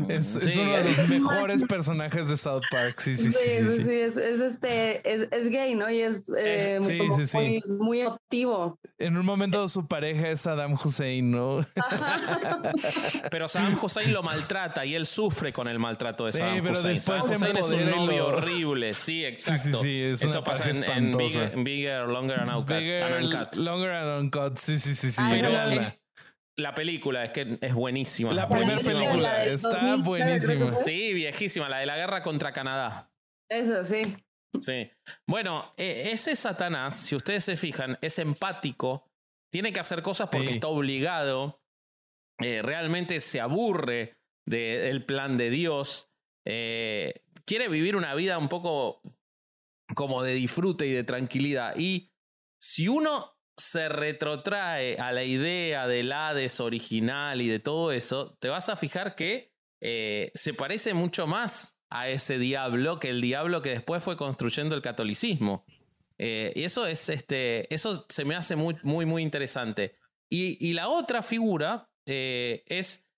Es, uno de los mejores personajes de South Park. Sí, sí, sí. Sí, sí, Es, este, es, gay, ¿no? Y es eh, muy, muy, activo. En un momento su pareja es Saddam Hussein, ¿no? pero Saddam Hussein lo maltrata y él sufre con el maltrato de Saddam sí, pero Hussein. Después Saddam Hussein es un novio horrible. Sí, exacto. Sí, sí, Eso pasa en, Bigger, Longer and Uncut. Longer and Uncut. Sí, sí, sí. sí. Ah, la película es que es buenísima. La primera película está buenísima. Sí, viejísima, la de la guerra contra Canadá. Eso sí. Sí. Bueno, e, ese Satanás, si ustedes se fijan, es empático, tiene que hacer cosas porque está obligado, eh, realmente se aburre del plan de Dios, eh, quiere vivir una vida un poco como de disfrute y de tranquilidad. Y si uno se retrotrae a la idea del Hades original y de todo eso, te vas a fijar que eh, se parece mucho más a ese diablo que el diablo que después fue construyendo el catolicismo. Eh, y eso es este. Eso se me hace muy, muy, muy interesante. Y, la otra figura eh, es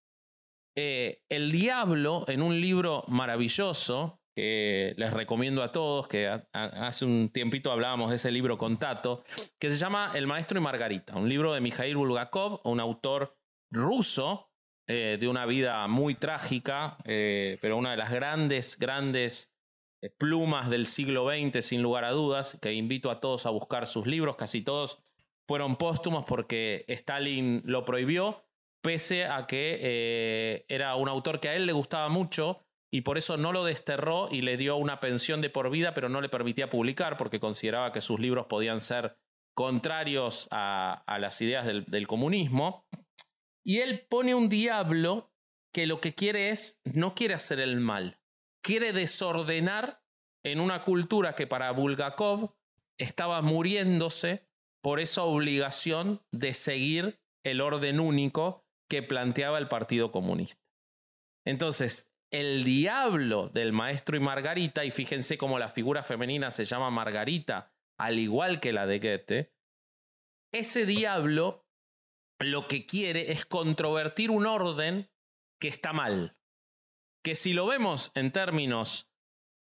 el diablo en un libro maravilloso que les recomiendo a todos, que hace un tiempito hablábamos de ese libro con Tato, que se llama El Maestro y Margarita, un libro de Mikhail Bulgakov, un autor ruso eh, de una vida muy trágica, eh, pero una de las grandes, grandes eh, plumas del siglo XX, sin lugar a dudas, que invito a todos a buscar sus libros, casi todos fueron póstumos porque Stalin lo prohibió, pese a que era un autor que a él le gustaba mucho, y por eso no lo desterró y le dio una pensión de por vida, pero no le permitía publicar porque consideraba que sus libros podían ser contrarios a, las ideas del, comunismo. Y él pone un diablo que lo que quiere es, no quiere hacer el mal, quiere desordenar en una cultura que para Bulgakov estaba muriéndose por esa obligación de seguir el orden único que planteaba el Partido Comunista. Entonces, el diablo del maestro y Margarita, y fíjense cómo la figura femenina se llama Margarita, al igual que la de Goethe, ese diablo lo que quiere es controvertir un orden que está mal. Que si lo vemos en términos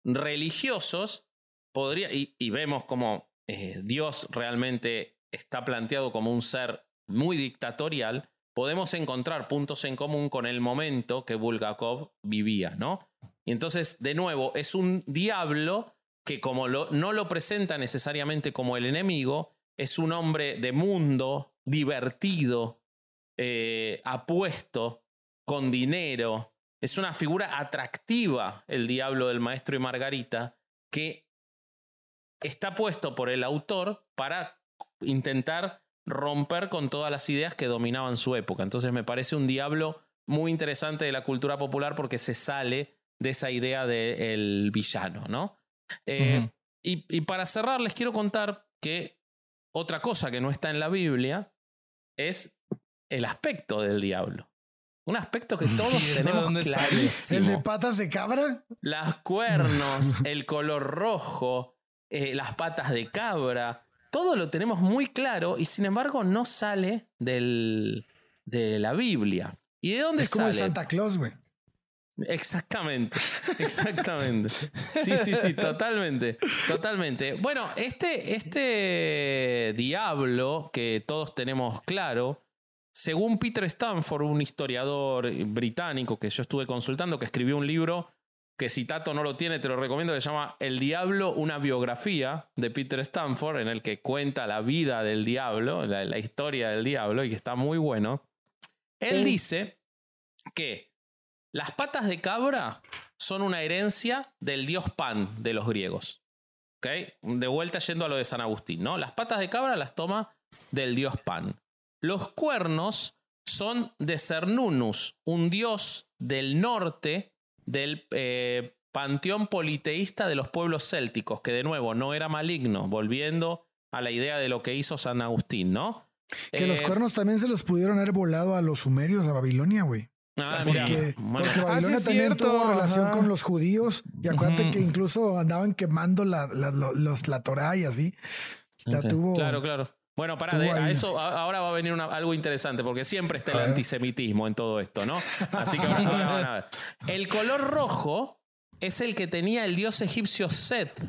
religiosos, podría, y, vemos como eh, Dios realmente está planteado como un ser muy dictatorial, podemos encontrar puntos en común con el momento que Bulgakov vivía, ¿no? Y entonces, de nuevo, es un diablo que como no lo presenta necesariamente como el enemigo, es un hombre de mundo, divertido, eh, apuesto, con dinero. Es una figura atractiva, el diablo del maestro y Margarita, que está puesto por el autor para intentar romper con todas las ideas que dominaban su época. Entonces me parece un diablo muy interesante de la cultura popular porque se sale de esa idea del villano, ¿no? Eh, y, para cerrar, les quiero contar que otra cosa que no está en la Biblia es el aspecto del diablo. Un aspecto que todos tenemos clarísimo. ¿El de patas de cabra? Las cuernos, el color rojo, eh, las patas de cabra todo lo tenemos muy claro y sin embargo no sale del, de la Biblia. ¿Y de dónde es como sale? Santa Claus, güey. Exactamente, exactamente. Sí, sí, sí, totalmente, totalmente. Bueno, este, este diablo que todos tenemos claro, según Peter Stanford, un historiador británico que yo estuve consultando, que escribió un libro que si Tato no lo tiene, te lo recomiendo, que se llama El Diablo, una biografía de Peter Stanford, en el que cuenta la vida del diablo, la, historia del diablo, y que está muy bueno. Él dice que las patas de cabra son una herencia del dios Pan de los griegos. ¿Okay? De vuelta yendo a lo de San Agustín, ¿no? Las patas de cabra las toma del dios Pan. Los cuernos son de Cernunus, un dios del norte del eh, panteón politeísta de los pueblos célticos, que de nuevo no era maligno, volviendo a la idea de lo que hizo San Agustín, ¿no? Que los eh, cuernos también se los pudieron haber volado a los sumerios, a Babilonia, güey. Ah, porque, Babilonia ah, también tuvo relación con los judíos. Y acuérdate que incluso andaban quemando la, los, la Torah y así. Ya tuvo. Claro, claro. Bueno, para eso ahora va a venir algo interesante, porque siempre está el antisemitismo en todo esto, ¿no? Así que ahora, van a ver. El color rojo es el que tenía el dios egipcio Set,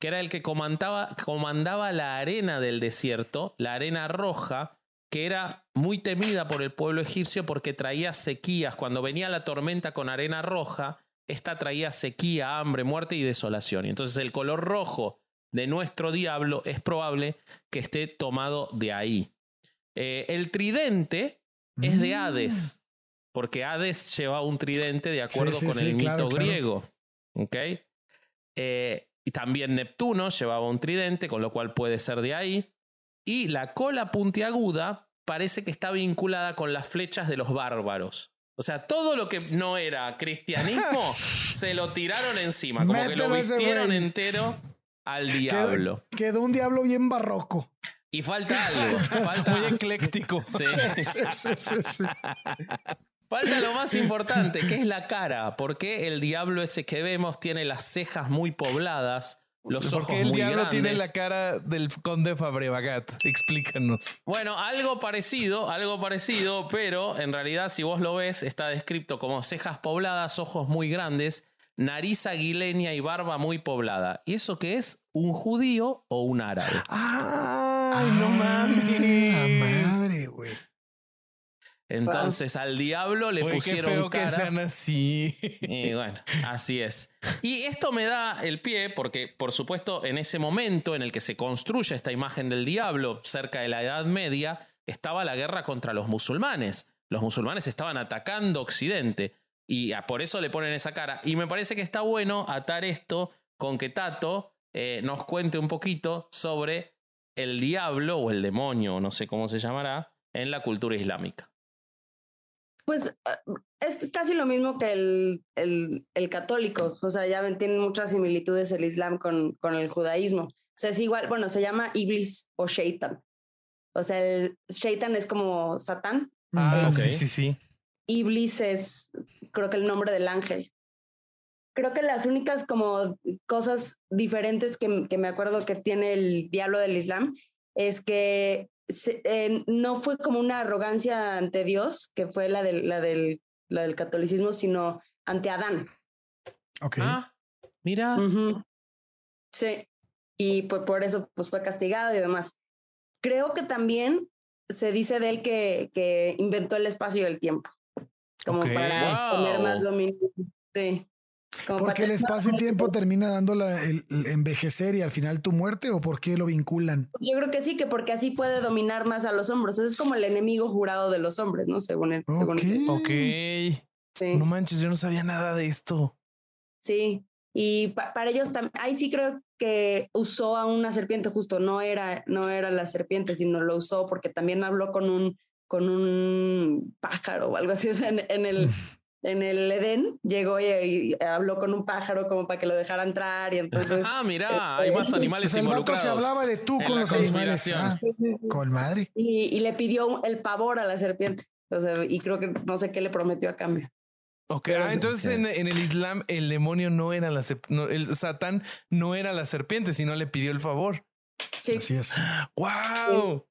que era el que comandaba, comandaba la arena del desierto, la arena roja, que era muy temida por el pueblo egipcio porque traía sequías. Cuando venía la tormenta con arena roja, esta traía sequía, hambre, muerte y desolación. Y entonces el color rojo de nuestro diablo, es probable que esté tomado de ahí. Eh, el tridente es de mm. Hades, porque Hades lleva un tridente de acuerdo con el mito griego. Eh, y también Neptuno llevaba un tridente, con lo cual puede ser de ahí. Y la cola puntiaguda parece que está vinculada con las flechas de los bárbaros. O sea, todo lo que no era cristianismo se lo tiraron encima, como que lo vistieron entero al diablo. Quedó, un diablo bien barroco. Y falta algo. Falta... Muy ecléctico. Sí. Falta lo más importante, que es la cara. ¿Por qué el diablo ese que vemos tiene las cejas muy pobladas? Los ojos Porque el muy diablo tiene la cara del conde Fabrebagat. Explícanos. Bueno, algo parecido, algo parecido, pero en realidad si vos lo ves está descrito como cejas pobladas, ojos muy grandes, nariz aguileña y barba muy poblada. ¿Y eso qué es? ¿Un judío o un árabe? ¡Ay, no Ah, mames! madre, güey. Entonces al diablo le Oye, qué pusieron feo cara. que sean así. Y bueno, así es. Y esto me da el pie porque, por supuesto, en ese momento en el que se construye esta imagen del diablo cerca de la Edad Media, estaba la guerra contra los musulmanes. Los musulmanes estaban atacando Occidente y por eso le ponen esa cara. Y me parece que está bueno atar esto con que Tato eh, nos cuente un poquito sobre el diablo o el demonio, no sé cómo se llamará, en la cultura islámica. Pues eh, es casi lo mismo que el, el, el católico, o sea, ya ven, tienen muchas similitudes el Islam con, con el judaísmo. O sea, es igual, bueno, se llama Iblis o Shaitan. O sea, el Shaitan es como Satán, Ah, Ok. sí, sí, sí. Iblis es, creo que el nombre del ángel. Creo que las únicas como cosas diferentes que, que me acuerdo que tiene el diablo del Islam es que se- eh, no fue como una arrogancia ante Dios, que fue la del, la del, la del catolicismo, sino ante Adán. Ok. Ah, mira. Ujú. Sí, y pues por eso pues fue castigado y demás. Creo que también se dice de él que, que inventó el espacio y el tiempo, como Ok. para Wow. tener más dominio. Sí. Como Porque el espacio y tiempo termina dando la- el, el envejecer y al final tu muerte o por qué lo vinculan. Yo creo que sí, que porque así puede dominar más a los hombres. Eso es como el enemigo jurado de los hombres, ¿no? Según él. Según Ok. él. Ok. Sí. No manches, yo no sabía nada de esto. Sí, y pa- para ellos también, ahí sí creo que usó a una serpiente justo, no era, no era la serpiente, sino lo usó porque también habló con un, con un pájaro o algo así, o sea, en, en el, en el Edén llegó y, y habló con un pájaro como para que lo dejara entrar y entonces... Ah, mirá, hay más este, animales Pues el vato involucrados. se hablaba de tú con los animales. Ah, con madre. y, y le pidió el pavor a la serpiente, o sea, y creo que no sé qué le prometió a cambio. Ok, Pero- ah, entonces en, en el Islam el demonio no era la no, el Satán no era la serpiente, sino le pidió el favor. Sí, Así es. ¡Wow!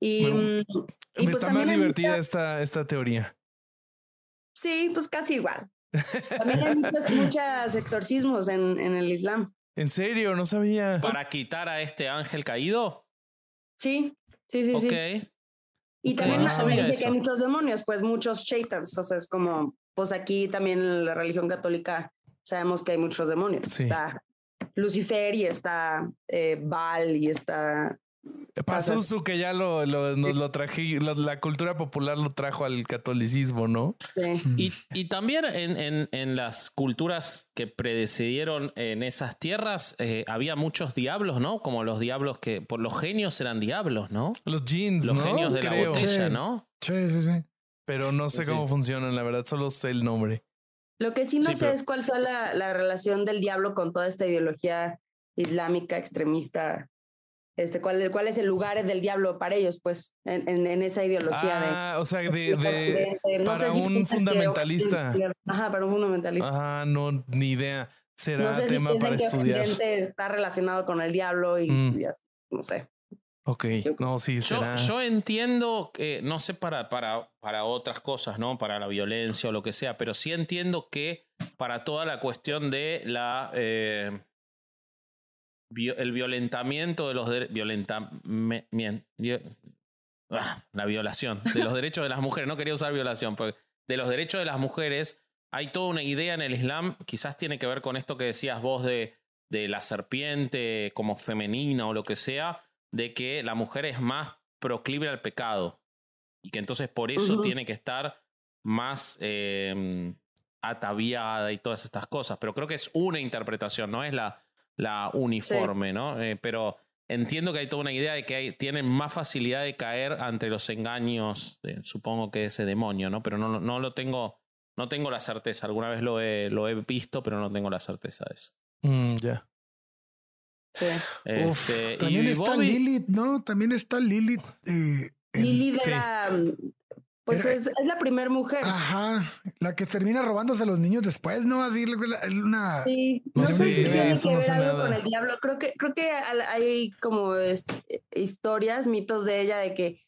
y, Bueno, mm, y pues Está más también hay divertida esta, esta teoría. Sí, pues casi igual. También hay muchos, muchos exorcismos en, en el Islam. ¿En serio? No sabía. Para quitar a este ángel caído. Sí, sí, sí, sí. ok. Y también se que hay muchos demonios, pues muchos shaitans. O sea, es como, pues aquí también en la religión católica sabemos que hay muchos demonios. Sí. Está Lucifer y está eh, Baal y está... Pazuzu que ya lo, lo- nos lo traje, lo- la cultura popular lo trajo al catolicismo, ¿no? sí. Y, y también en, en- en las culturas que predecedieron en esas tierras eh, había muchos diablos, ¿no? Como los diablos que, por los genios eran diablos, ¿no? Los jeans, Los ¿no? genios de la botella, Sí. ¿no? Sí, sí, sí. Pero no sé Sí. cómo funcionan, la verdad, solo sé el nombre. Lo que sí no Sí, sé pero- es cuál sea la, la relación del diablo con toda esta ideología islámica extremista. Este, ¿cuál, ¿Cuál es el lugar del diablo para ellos, pues, en, en, en esa ideología de... Ah, o sea, de, de. No para sé si un fundamentalista. Ajá, para un fundamentalista. Ah, no, ni idea. Será no sé si tema piensan para que estudiar. Occidente está relacionado con el diablo y, Mm. y así, no sé. Ok, no, sí, Yo, será. yo entiendo que, no sé para, para, para otras cosas, ¿no? Para la violencia o lo que sea, pero sí entiendo que para toda la cuestión de la eh, el violentamiento de los derechos. ah, la violación de los derechos de las mujeres. No quería usar violación, pero de los derechos de las mujeres. Hay toda una idea en el Islam, quizás tiene que ver con esto que decías vos de, de la serpiente como femenina o lo que sea, de que la mujer es más proclive al pecado y que entonces por eso tiene que estar más eh, ataviada y todas estas cosas. Pero creo que es una interpretación, no es la, la uniforme, ¿no? Eh, pero entiendo que hay toda una idea de que hay, tienen más facilidad de caer ante los engaños, de, supongo que ese demonio, ¿no? Pero no, no lo tengo, no tengo la certeza. Alguna vez lo he, lo he visto, pero no tengo la certeza de eso. Mm, ya. Sí. Uf, Este, También y está Bobby- Lilith, ¿no? También está Lilith. eh, en- Lilith sí. mm, Pues es, es la primera mujer. Ajá, la que termina robándose a los niños después, ¿no? Así una... Sí, No no, sé si tiene que no ver algo nada. con el diablo. Creo que, creo que al- hay como este, historias, mitos de ella de que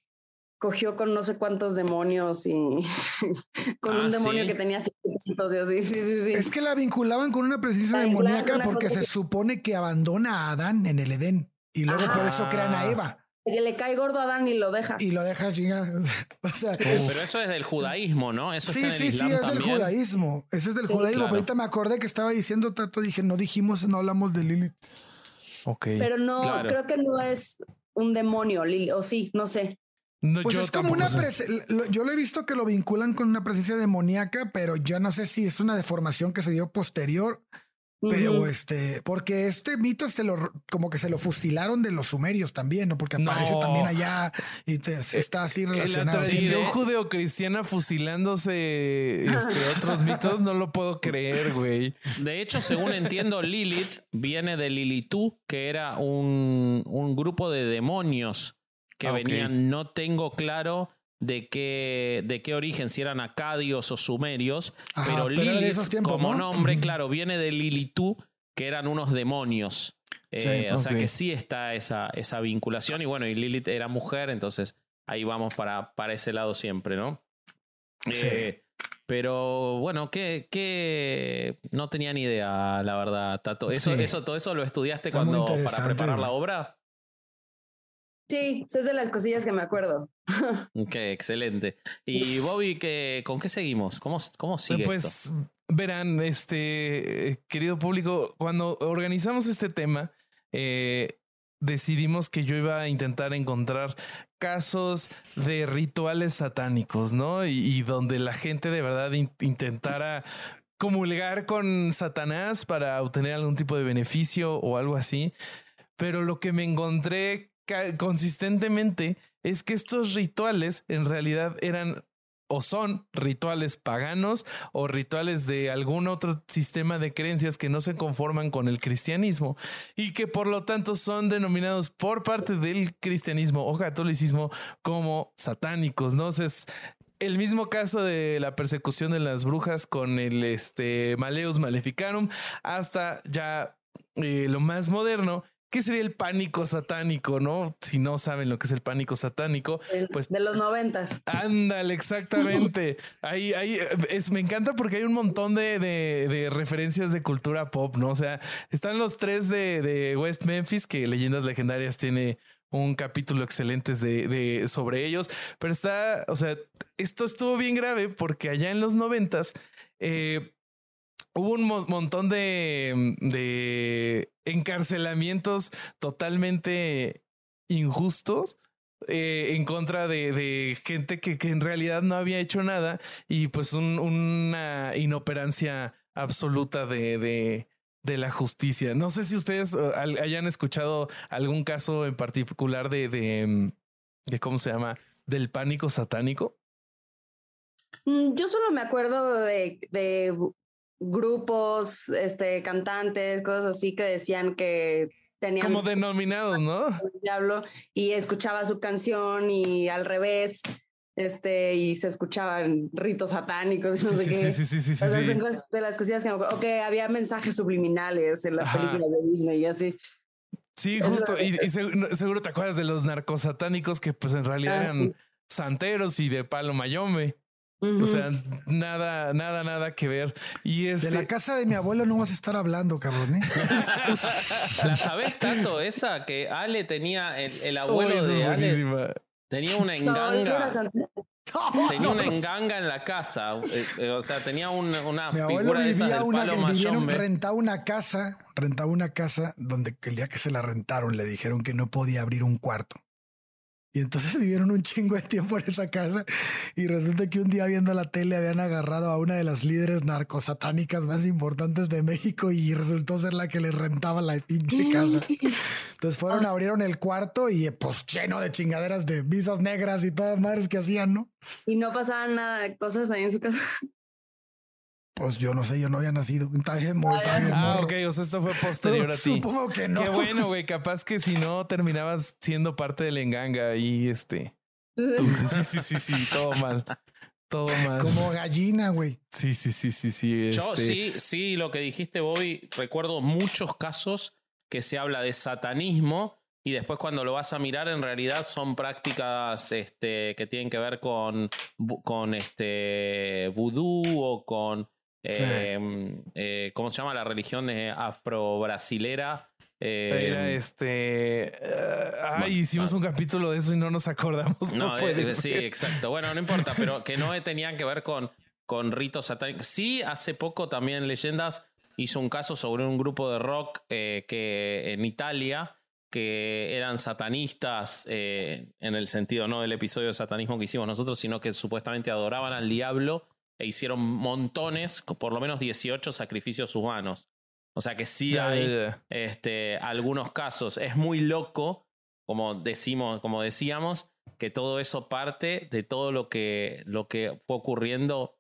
cogió con no sé cuántos demonios y con Ah, un demonio ¿sí? que tenía cientos y así. Sí, sí, sí. Es que la vinculaban con una presencia demoníaca porque se así. supone que abandona a Adán en el Edén y luego por eso crean a Ah. Eva Que le cae gordo a Adán y lo deja. y lo deja chingar. O sea, Pero eso es del judaísmo, ¿no? Eso sí, está en sí, el sí, Islam es del judaísmo. Ese es del Sí, judaísmo. claro. Pero ahorita me acordé que estaba diciendo tanto, dije, no dijimos, no hablamos de Lilith. Ok. Pero no, Claro. creo que no es un demonio, Lili, o sí, no sé. No, Pues es como una sé. prese- lo- yo lo he visto que lo vinculan con una presencia demoníaca, pero yo no sé si es una deformación que se dio posterior, pero este, porque este mito este lo, como que se lo fusilaron de los sumerios también, ¿no? Porque aparece No. también allá y te- está así la relacionado. tradición Sí, ¿eh? judeocristiana fusilándose este, otros mitos, no lo puedo creer, güey. De hecho, según entiendo, Lilith viene de Lilitú, que era un, un grupo de demonios que Ah, venían, no tengo claro de qué, de qué origen, si eran acadios o sumerios, Ajá, pero pero era de Lilith, esos tiempos, como ¿no? nombre, claro, viene de Lilitú, que eran unos demonios. Sí, Eh, o sea que sí está esa, esa vinculación. Y bueno, y Lilith era mujer, entonces ahí vamos para, para ese lado siempre, ¿no? Sí. Eh, pero bueno, que, que no tenía ni idea, la verdad, Tato. Eso, Sí. eso, todo eso lo estudiaste Está cuando para preparar la obra. Sí, es de las cosillas que me acuerdo. Ok, excelente. Y Bobby, ¿qué, ¿con qué seguimos? ¿Cómo, cómo sigue esto? Pues verán, este eh, querido público, cuando organizamos este tema, eh, decidimos que yo iba a intentar encontrar casos de rituales satánicos, ¿no? Y, y donde la gente de verdad in- intentara comulgar con Satanás para obtener algún tipo de beneficio o algo así. Pero lo que me encontré consistentemente es que estos rituales en realidad eran o son rituales paganos o rituales de algún otro sistema de creencias que no se conforman con el cristianismo y que por lo tanto son denominados por parte del cristianismo o catolicismo como satánicos, ¿no? Es el mismo caso de la persecución de las brujas con el este Maleus Maleficarum hasta ya eh, lo más moderno que sería el pánico satánico, ¿no? Si no saben lo que es el pánico satánico, de, Pues- de los noventas. Ándale, exactamente. Ahí, ahí es, me encanta porque hay un montón de, de- de referencias de cultura pop, ¿no? O sea, están los tres de, de West Memphis, que Leyendas Legendarias tiene un capítulo excelente de, de- sobre ellos, pero está, o sea, esto estuvo bien grave porque allá en los noventas eh, hubo un mo- montón de, de encarcelamientos totalmente injustos eh, en contra de, de gente que, que en realidad no había hecho nada y pues un- una inoperancia absoluta de, de, de la justicia. No sé si ustedes eh, hayan escuchado algún caso en particular de, de, mm, cómo se llama, del pánico satánico. Mm, Yo solo me acuerdo de grupos, este, cantantes, cosas así que decían que tenían Como denominados, ¿no? diablo y escuchaba su canción y al revés, este, y se escuchaban ritos satánicos no Sí, sé sí, qué. sí, sí, sí, sí, O sea, sí. son cosas de las cosillas que me acuerdo. O que había mensajes subliminales en las Ajá. películas de Disney y así. Sí, justo. Y, y seguro, te acuerdas de los narcosatánicos que pues en realidad Ah, eran santeros y de palo mayombe. O sea, nada, nada, nada que ver. Y De este, la casa de mi abuelo no vas a estar hablando, cabrón. ¿eh? ¿La sabés tanto esa que Ale tenía, el, abuelo de Ale buenísima. tenía una no enganga? Tenía una enganga en la casa. eh, eh, o sea, tenía un- una Mi figura de esas del una, palo mayombe. rentaba una casa, rentaba una casa donde el día que se la rentaron le dijeron que no podía abrir un cuarto. Y entonces vivieron un chingo de tiempo en esa casa y resulta que un día viendo la tele habían agarrado a una de las líderes narcosatánicas más importantes de México y resultó ser la que les rentaba la pinche casa. Entonces fueron, abrieron el cuarto y pues lleno de chingaderas de visas negras y todas madres que hacían, ¿no? Y no pasaban nada de cosas ahí en su casa. Pues yo no sé, yo no había nacido. Estaba bien morro, estaba bien Ah, morro. ok. O sea, esto fue posterior Pero a ti. Supongo que no. Qué bueno, güey. Capaz que si no terminabas siendo parte del enganga y este. Sí, sí, sí, sí, todo mal. Todo mal. Como gallina, güey. Sí, sí, sí, sí, sí. Yo este, sí, sí, lo que dijiste, Bobby, recuerdo muchos casos que se habla de satanismo y después cuando lo vas a mirar en realidad son prácticas este, que tienen que ver con, con este vudú o con eh, eh, ¿cómo se llama la religión eh, afro-brasilera? Eh, Era este. eh, ay, hicimos ah. un capítulo de eso y no nos acordamos. No, No, puede eh, sí, ser. exacto. Bueno, no importa, pero que no tenían que ver con, con ritos satánicos. Sí, hace poco también Leyendas hizo un caso sobre un grupo de rock eh, que en Italia que eran satanistas eh, en el sentido no del episodio de satanismo que hicimos nosotros, sino que supuestamente adoraban al diablo e hicieron montones, por lo menos 18 sacrificios humanos. O sea que sí hay este, algunos casos. Es muy loco, como decimos, como decíamos, que todo eso parte de todo lo que, lo que fue ocurriendo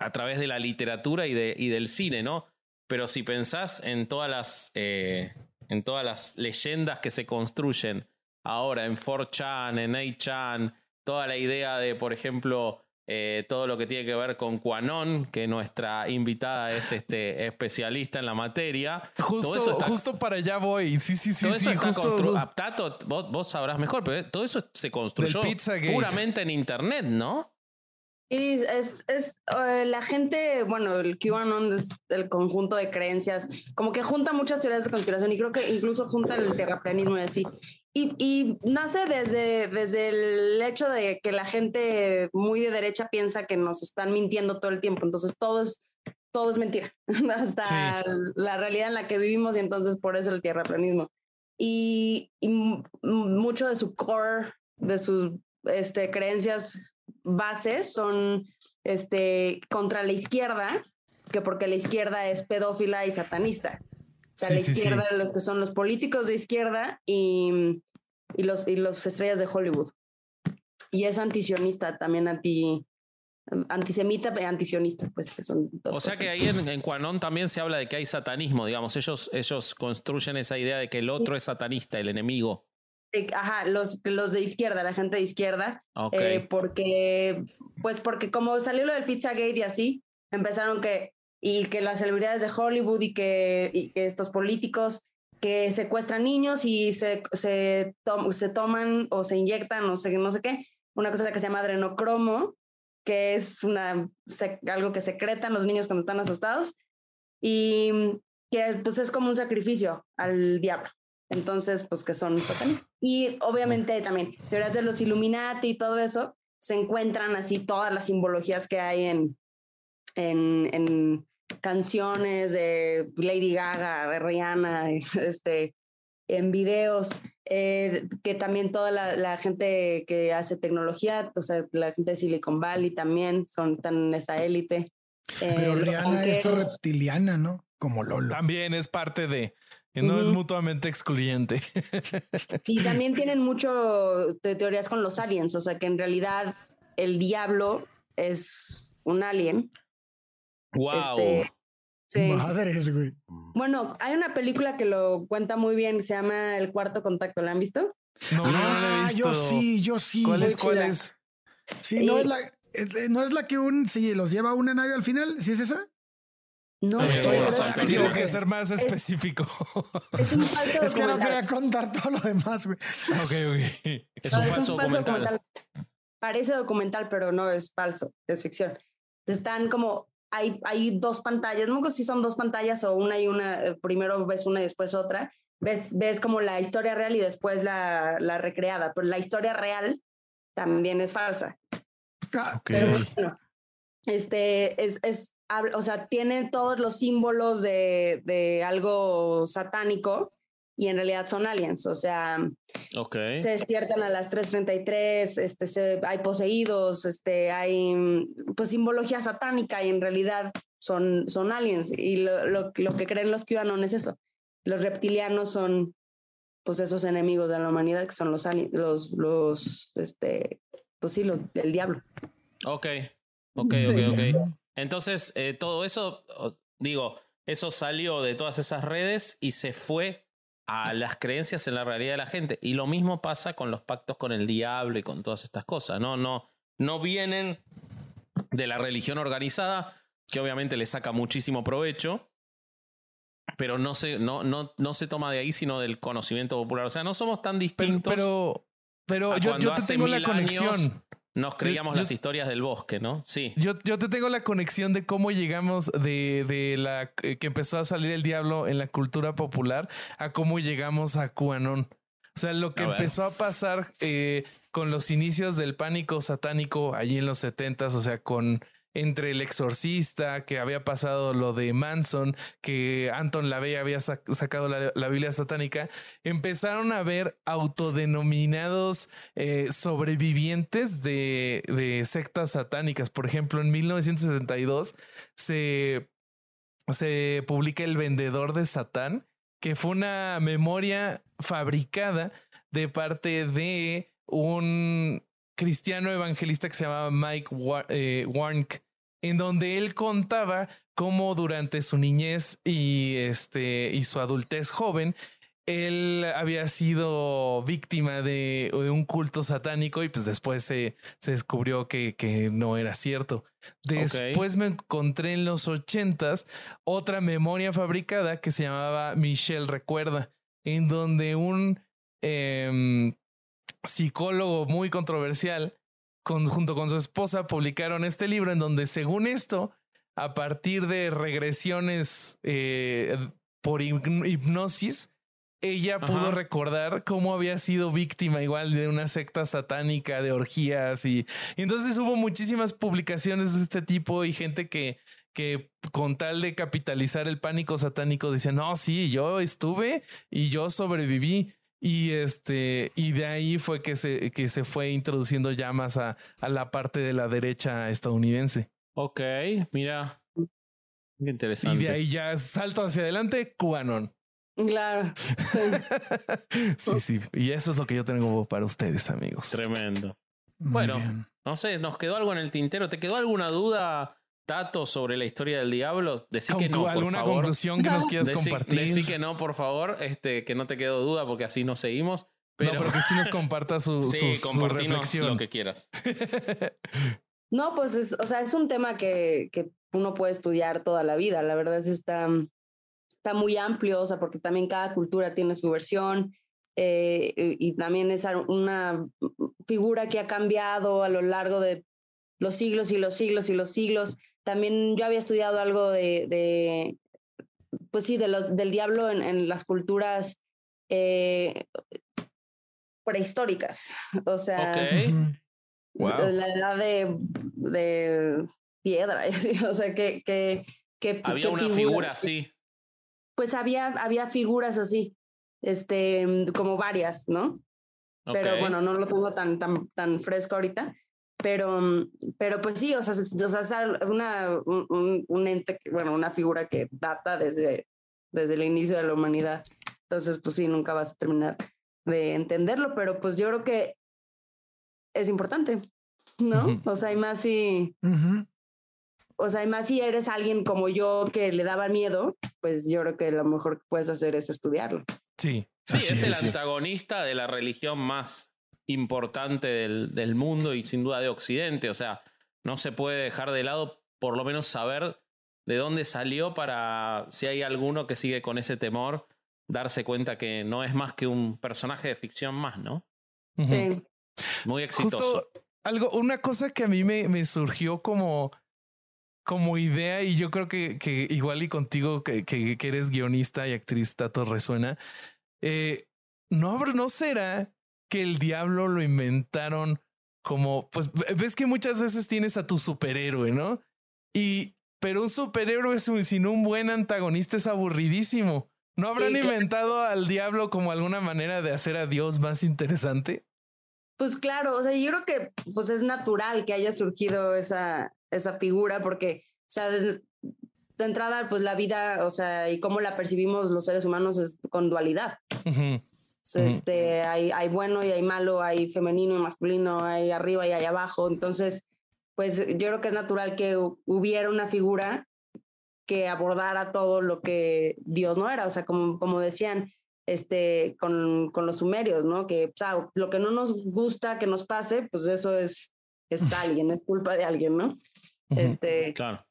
a través de la literatura y, de, y del cine, ¿no? Pero si pensás en todas las, eh, en todas las leyendas que se construyen ahora en 4chan, en 8chan, toda la idea de, por ejemplo, eh, todo lo que tiene que ver con Quanon, que nuestra invitada es este, especialista en la materia. todo Justo, eso está- justo para allá voy. Sí, sí, sí, todo eso sí. está Justo. constru- ah, vos, vos sabrás mejor, pero todo eso se construyó puramente en internet, ¿no? Y es, es eh, la gente, bueno, el QAnon es el conjunto de creencias, como que junta muchas teorías de conspiración y creo que incluso junta el terraplanismo y así. Y, y nace desde, desde el hecho de que la gente muy de derecha piensa que nos están mintiendo todo el tiempo, entonces todo es, todo es mentira, hasta Sí. la realidad en la que vivimos y entonces por eso el terraplanismo. Y, y mucho de su core, de sus este, creencias bases son este, contra la izquierda, que porque la izquierda es pedófila y satanista. O sea, Sí, la sí, sí. izquierda lo que son los políticos de izquierda y, y, los, y los estrellas de Hollywood. Y es antisionista, también anti, antisemita y antisionista, pues que son dos O sea que ahí en, en Quanon también se habla de que hay satanismo, digamos. Ellos, ellos construyen esa idea de que el otro es satanista, el enemigo. Ajá, los, los de izquierda, la gente de izquierda, Ok. Eh, porque, pues porque como salió lo del Pizzagate y así, empezaron que, y que las celebridades de Hollywood y que, y que estos políticos que secuestran niños y se, se, tom- se toman o se inyectan o sé, no sé qué, una cosa que se llama adrenocromo, que es una, se- algo que secretan los niños cuando están asustados y que pues es como un sacrificio al diablo. Entonces, pues que son satanistas. Y obviamente también teorías de los Illuminati y todo eso, se encuentran así todas las simbologías que hay en, en, en canciones de Lady Gaga, de Rihanna, este, en videos, eh, que también toda la, la gente que hace tecnología, o sea, la gente de Silicon Valley también son tan en esa élite. Eh, Pero Rihanna es reptiliana, ¿no? Como Lolo. También es parte de. No es mutuamente excluyente. Y también tienen mucho de teorías con los aliens, o sea que en realidad el diablo es un alien. ¡Wow! Este, sí. Madres, güey. Bueno, hay una película que lo cuenta muy bien, se llama El Cuarto Contacto, ¿la han visto? No, no, no la he Ah, visto. yo sí, yo sí. ¿Cuál es? ¿Cuál es? Sí, no es la, eh, no es la que un sí, los lleva a una nave al final, ¿sí es esa? No Eh, sé, bastante es- Tienes que ser más Es- específico. es un falso Es que no documental. quería contar todo lo demás, güey. ok, ok. Es No, un falso documental. Parece documental, pero no es falso, es ficción. Están como, hay, hay dos pantallas, no me acuerdo si son dos pantallas o una y una, eh, primero ves una y después otra. Ves, ves como la historia real y después la, la recreada, pero la historia real también es falsa. Ah, Ok. Pero bueno, este es, es, o sea, tiene todos los símbolos de, de algo satánico y en realidad son aliens, o sea, Ok. se despiertan a las 3.33, este, se, hay poseídos, este, hay mm, pues simbología satánica y en realidad son, son aliens. Y lo, lo, lo que creen los QAnon es eso. Los reptilianos son pues esos enemigos de la humanidad que son los aliens, los, los, este, pues sí, los, el diablo. Ok. Ok, Sí. ok, ok. Entonces, eh, todo eso, digo, eso salió de todas esas redes y se fue a las creencias en la realidad de la gente. Y lo mismo pasa con los pactos con el diablo y con todas estas cosas. No, no, no vienen de la religión organizada, que obviamente le saca muchísimo provecho, pero no se, no, no, no se toma de ahí, sino del conocimiento popular. O sea, no somos tan distintos. Pero, pero, a yo, yo te tengo la mil años conexión. Nos creíamos yo- las historias del bosque, ¿no? Sí. Yo, yo te tengo la conexión de cómo llegamos de, de la eh, que empezó a salir el diablo en la cultura popular a cómo llegamos a QAnon. O sea, lo que A empezó a pasar eh, con los inicios del pánico satánico allí en los setentas, o sea, con entre el exorcista, que había pasado lo de Manson, que Anton LaVey había sac- sacado la, Biblia satánica, empezaron a ver autodenominados eh, sobrevivientes de, sectas satánicas. Por ejemplo, en 1972 se, se publica El Vendedor de Satán, que fue una memoria fabricada de parte de un cristiano evangelista que se llamaba Mike eh, Warnk, en donde él contaba cómo durante su niñez y, este, y su adultez joven, él había sido víctima de, de un culto satánico y pues después se, se descubrió que, que no era cierto. Después me encontré en los ochentas otra memoria fabricada que se llamaba Michelle Recuerda, en donde un em, psicólogo muy controversial con- junto con su esposa publicaron este libro en donde según esto, a partir de regresiones eh, por hipn- hipnosis, ella pudo recordar cómo había sido víctima igual de una secta satánica, de orgías y, y entonces hubo muchísimas publicaciones de este tipo y gente que, que con tal de capitalizar el pánico satánico decía, no, sí, yo estuve y yo sobreviví. Y este, y de ahí fue que se, que se fue introduciendo ya más a, a la parte de la derecha estadounidense. Ok, mira. Qué Y interesante. de ahí ya salto hacia adelante, QAnon. Claro. Sí, sí. Y eso es lo que yo tengo para ustedes, amigos. Tremendo. Muy Bueno. bien. No sé, ¿nos quedó algo en el tintero? ¿Te quedó alguna duda, Tato, sobre la historia del diablo? Decí que no, por ¿Alguna favor. conclusión que nos quieras Decí, compartir? decí que no, por favor, este, que no te quedó duda porque así no seguimos. Pero, No, pero que sí nos comparta su, sí, su- su reflexión. lo que quieras. No, pues es, o sea, es un tema que, que uno puede estudiar toda la vida. La verdad es está, está muy amplio, o sea, porque también cada cultura tiene su versión eh, y y también es una figura que ha cambiado a lo largo de los siglos y los siglos y los siglos. También yo había estudiado algo de, de pues sí, de los, del diablo en, en las culturas eh, prehistóricas. O sea, Ok. Ujú. Wow. la edad de, de piedra, o sea, que, que, que Había que una figura- figura así. Pues había, había figuras así, este, como varias, ¿no? Pero Ok. bueno, no lo tengo tan, tan, tan fresco ahorita. Pero, mm, pero pues sí, o sea, es, o sea, es una, un, un- ente, bueno, una figura que data desde, desde el inicio de la humanidad. Entonces, pues sí, nunca vas a terminar de entenderlo, pero pues yo creo que es importante, ¿no? Ujú. O sea, y más si, Ujú. o sea, y más si eres alguien como yo que le daba miedo, pues yo creo que lo mejor que puedes hacer es estudiarlo. Sí. Sí, así es el es. antagonista de la religión más importante del, del mundo y sin duda de Occidente. O sea, no se puede dejar de lado por lo menos saber de dónde salió para, si hay alguno que sigue con ese temor, darse cuenta que no es más que un personaje de ficción más, ¿no? Sí. Muy exitoso. Justo algo, una cosa que a mí me, me surgió como, como idea, y yo creo que, que igual y contigo que, que, que eres guionista y actriz, Tato resuena. eh, no, habrá- no será que el diablo lo inventaron como, pues ves que muchas veces tienes a tu superhéroe, ¿no? Y, pero un superhéroe sin- sin un buen antagonista es aburridísimo. ¿No habrán Sí, claro. inventado al diablo como alguna manera de hacer a Dios más interesante? Pues claro, o sea, yo creo que pues es natural que haya surgido esa, esa figura porque, o sea, de, de entrada, pues la vida, o sea, y cómo la percibimos los seres humanos es con dualidad. Este, hay, hay bueno y hay malo, hay femenino y masculino, hay arriba y hay abajo. Entonces, pues yo creo que es natural que hu- hubiera una figura que abordara todo lo que Dios no era. O sea, como, como decían, este, con, con los sumerios, ¿no? Que o sea, lo que no nos gusta que nos pase, pues eso es, es alguien, es culpa de alguien, ¿no? Este, Claro,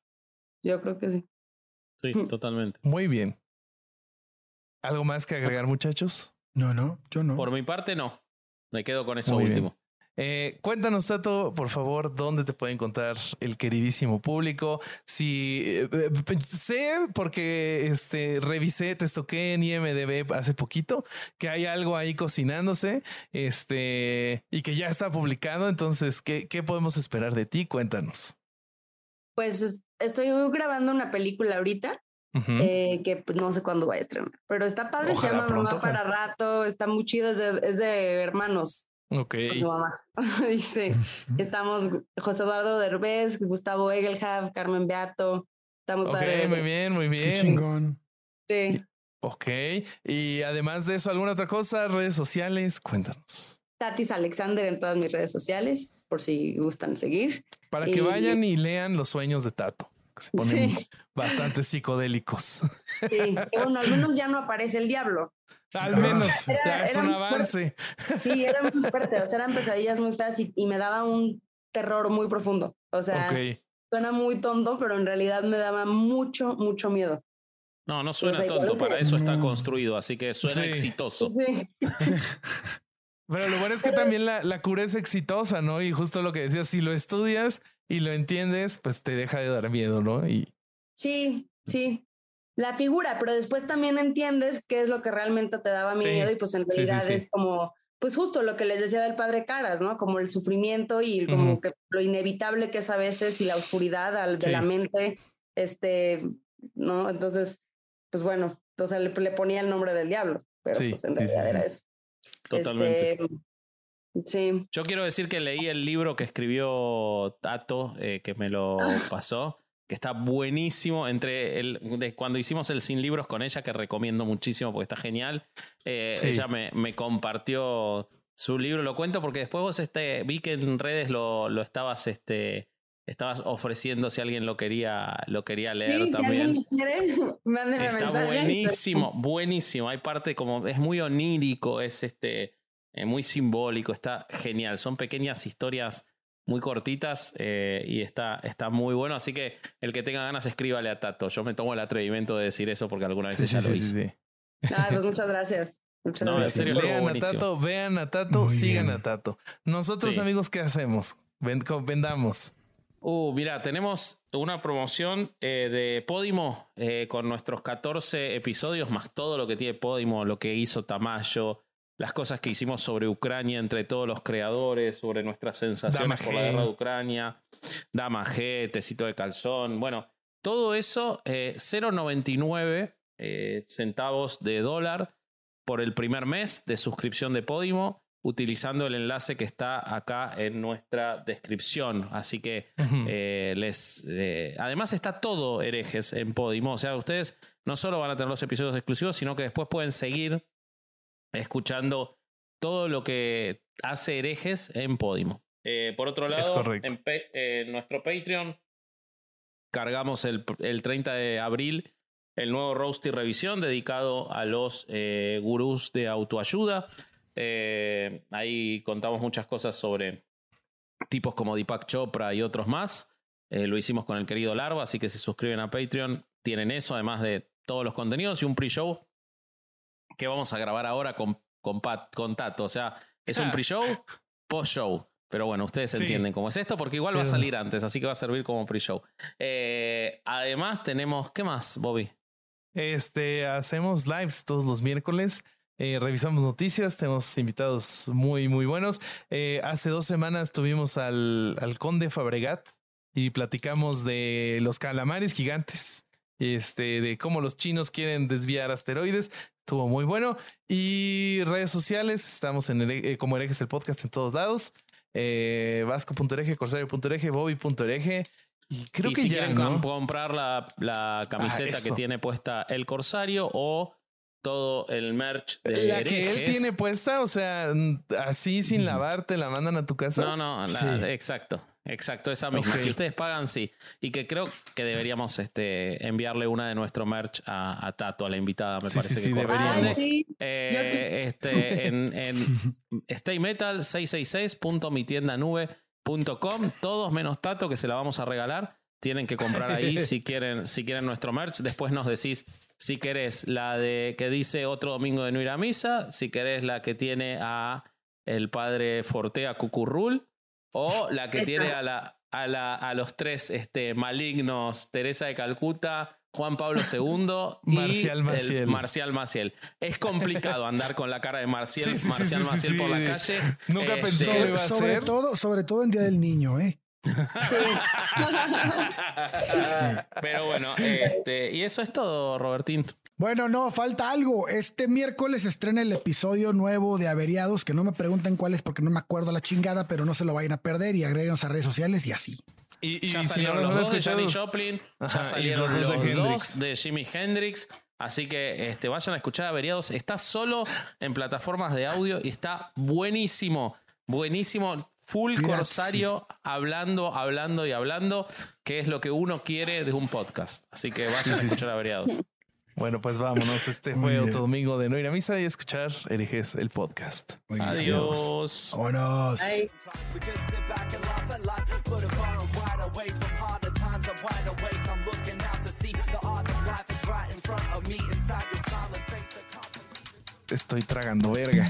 yo creo que sí. sí, totalmente. Muy bien. ¿Algo más que agregar, muchachos? No, no, yo no. Por mi parte, no. Me quedo con eso Muy bien. último. Eh, cuéntanos, Tato, por favor, dónde te puede encontrar el queridísimo público. Si eh, eh, sé, porque este revisé, te toqué en IMDB hace poquito, que hay algo ahí cocinándose, este, y que ya está publicado. Entonces, ¿qué, qué podemos esperar de ti? Cuéntanos. Pues es- estoy grabando una película ahorita Eh, que pues, no sé cuándo va a estrenar, pero está padre, Ojalá se llama pronto, Mamá para rato, está muy chido, es de, es de hermanos ok. con su mamá. sí, estamos José Eduardo Derbez, Gustavo Egelhaf, Carmen Beato, está muy Ok, padre. muy bien, muy Qué bien. chingón. Sí. Ok. Y además de eso, ¿alguna otra cosa? Redes sociales, cuéntanos. Tatis Alexander en todas mis redes sociales, por si gustan seguir. Para que Y- vayan y lean los sueños de Tato, se ponen Sí. bastante psicodélicos. Sí, que bueno, al menos ya no aparece el diablo. Al menos era- ya es un avance. Sí, era muy fuerte, o sea, eran pesadillas muy feas y, y me daba un terror muy profundo. O sea, suena muy tonto, pero en realidad me daba mucho, mucho miedo. No, no suena O sea, tonto, para que- eso está construido, así que suena Sí. exitoso. Sí, Pero lo bueno es que también la, la cura es exitosa, ¿no? Y justo lo que decías, si lo estudias y lo entiendes, pues te deja de dar miedo, ¿no? Y sí, sí. La figura, pero después también entiendes qué es lo que realmente te daba Sí, miedo y pues en sí, sí, realidad sí. es como, pues justo lo que les decía del padre Caras, ¿no? Como el sufrimiento y como que lo inevitable que es a veces y la oscuridad al- de Sí. la mente, este, ¿no? Entonces, pues bueno, entonces le, le ponía el nombre del diablo, pero Sí, pues en realidad sí. era eso. Totalmente. Este, sí, Yo quiero decir que leí el libro que escribió Tato, eh, que me lo Ah. pasó, que está buenísimo. Entre el, de cuando hicimos el Sin Libros con ella, que recomiendo muchísimo porque está genial, eh, Sí. ella me, me compartió su libro. Lo cuento porque después vos este, vi que en redes lo, lo estabas, este, estabas ofreciendo si alguien lo quería, lo quería leer Sí, si también. alguien lo quiere, mándeme Está mensaje. buenísimo, buenísimo. Hay parte como, es muy onírico, es este, eh, muy simbólico, está genial. Son pequeñas historias muy cortitas eh, y está, está muy bueno. Así que el que tenga ganas, escríbale a Tato. Yo me tomo el atrevimiento de decir eso porque alguna vez sí, sí, lo sí, sí. Ay, pues muchas gracias. Muchas No, en gracias. serio, Lean a. Tato, vean a Tato, Muy sigan bien. a Tato. Nosotros, Sí. amigos, ¿qué hacemos? Vendamos. Uh, mira, tenemos una promoción eh, de Podimo eh, con nuestros 14 episodios, más todo lo que tiene Podimo, lo que hizo Tamayo, las cosas que hicimos sobre Ucrania entre todos los creadores, sobre nuestras sensaciones Dama por la guerra de Ucrania, Dama G, Tecito de Calzón, bueno, todo eso, eh, 0,99 eh, centavos de dólar por el primer mes de suscripción de Podimo, utilizando el enlace que está acá en nuestra descripción. Así que eh, les, eh, además está todo herejes en Podimo. O sea, ustedes no solo van a tener los episodios exclusivos, sino que después pueden seguir escuchando todo lo que hace herejes en Podimo. Eh, por otro lado, en, eh, en nuestro Patreon cargamos el, el 30 de abril el nuevo Roasty Revisión dedicado a los eh, gurús de autoayuda. Eh, ahí contamos muchas cosas sobre tipos como Deepak Chopra y otros más. Lo hicimos con el querido Larva, así que si suscriben a Patreon tienen eso, además de todos los contenidos y un pre-show que vamos a grabar ahora con, con, Pat- con Tato. O sea, es un pre-show, post-show. Pero bueno, ustedes Sí. entienden cómo es esto, porque igual va a salir antes, así que va a servir como pre-show. Eh, además, tenemos. ¿Qué más, Bobby? Este, hacemos lives todos los miércoles. eh, revisamos noticias, tenemos invitados muy, muy buenos. Eh, hace dos semanas tuvimos al, al conde Fabregat y platicamos de los calamares gigantes, este, de cómo los chinos quieren desviar asteroides. Estuvo muy bueno. Y redes sociales, estamos en Here- eh, como herejes el podcast en todos lados. Eh, Vasco.ereje, Corsario.ereje, Bobby.ereje. Y creo y que si ya, quieren comprar la, la camiseta que tiene puesta el Corsario o todo el merch de La que él herejes. tiene puesta, o sea, así sin Ujú. lavar, te la mandan a tu casa. No, no, la- Sí. exacto. Exacto, esa misma. Si ustedes pagan, sí. Y que creo que deberíamos este, enviarle una de nuestro merch a, a Tato, a la invitada, me Sí, parece sí, que sí, deberíamos. Ay, sí. Eh, este, en, en staymetal666.mitiendanube.com, todos menos Tato, que se la vamos a regalar. Tienen que comprar ahí si quieren, si quieren nuestro merch. Después nos decís si querés la de que dice otro domingo de no ir a misa, si querés la que tiene a el padre Fortea Cucurrul, o la que tiene a la, a la, a los tres este, malignos, Teresa de Calcuta, Juan Pablo II y Marcial el Maciel. Marcial Maciel. Es complicado andar con la cara de Marcial, Sí, Marcial sí, sí, Maciel sí. por la calle. Nunca Este, pensé que iba a sobre hacer. todo, sobre todo en Día del Niño, ¿eh? Pero bueno, este, y eso es todo, Robertín. Bueno, no, falta algo. Este miércoles estrena el episodio nuevo de Averiados, que no me pregunten cuál es porque no me acuerdo la chingada, pero no se lo vayan a perder y agréguenos a redes sociales y así. Y, y Ya si salieron no los dos de Janis Joplin, Ajá, ya salieron los de dos Hendrix. de Jimi Hendrix. Así que este, vayan a escuchar Averiados. Está solo en plataformas de audio y está buenísimo. Buenísimo. Full Mira, corsario, hablando, hablando y hablando, que es lo que uno quiere de un podcast. Así que vayan a escuchar Averiados. Bueno, pues vámonos. Este fue otro domingo de no ir a misa y escuchar Herejes, el podcast. Muy bien. Adiós. Vámonos. Compliment. Estoy tragando verga.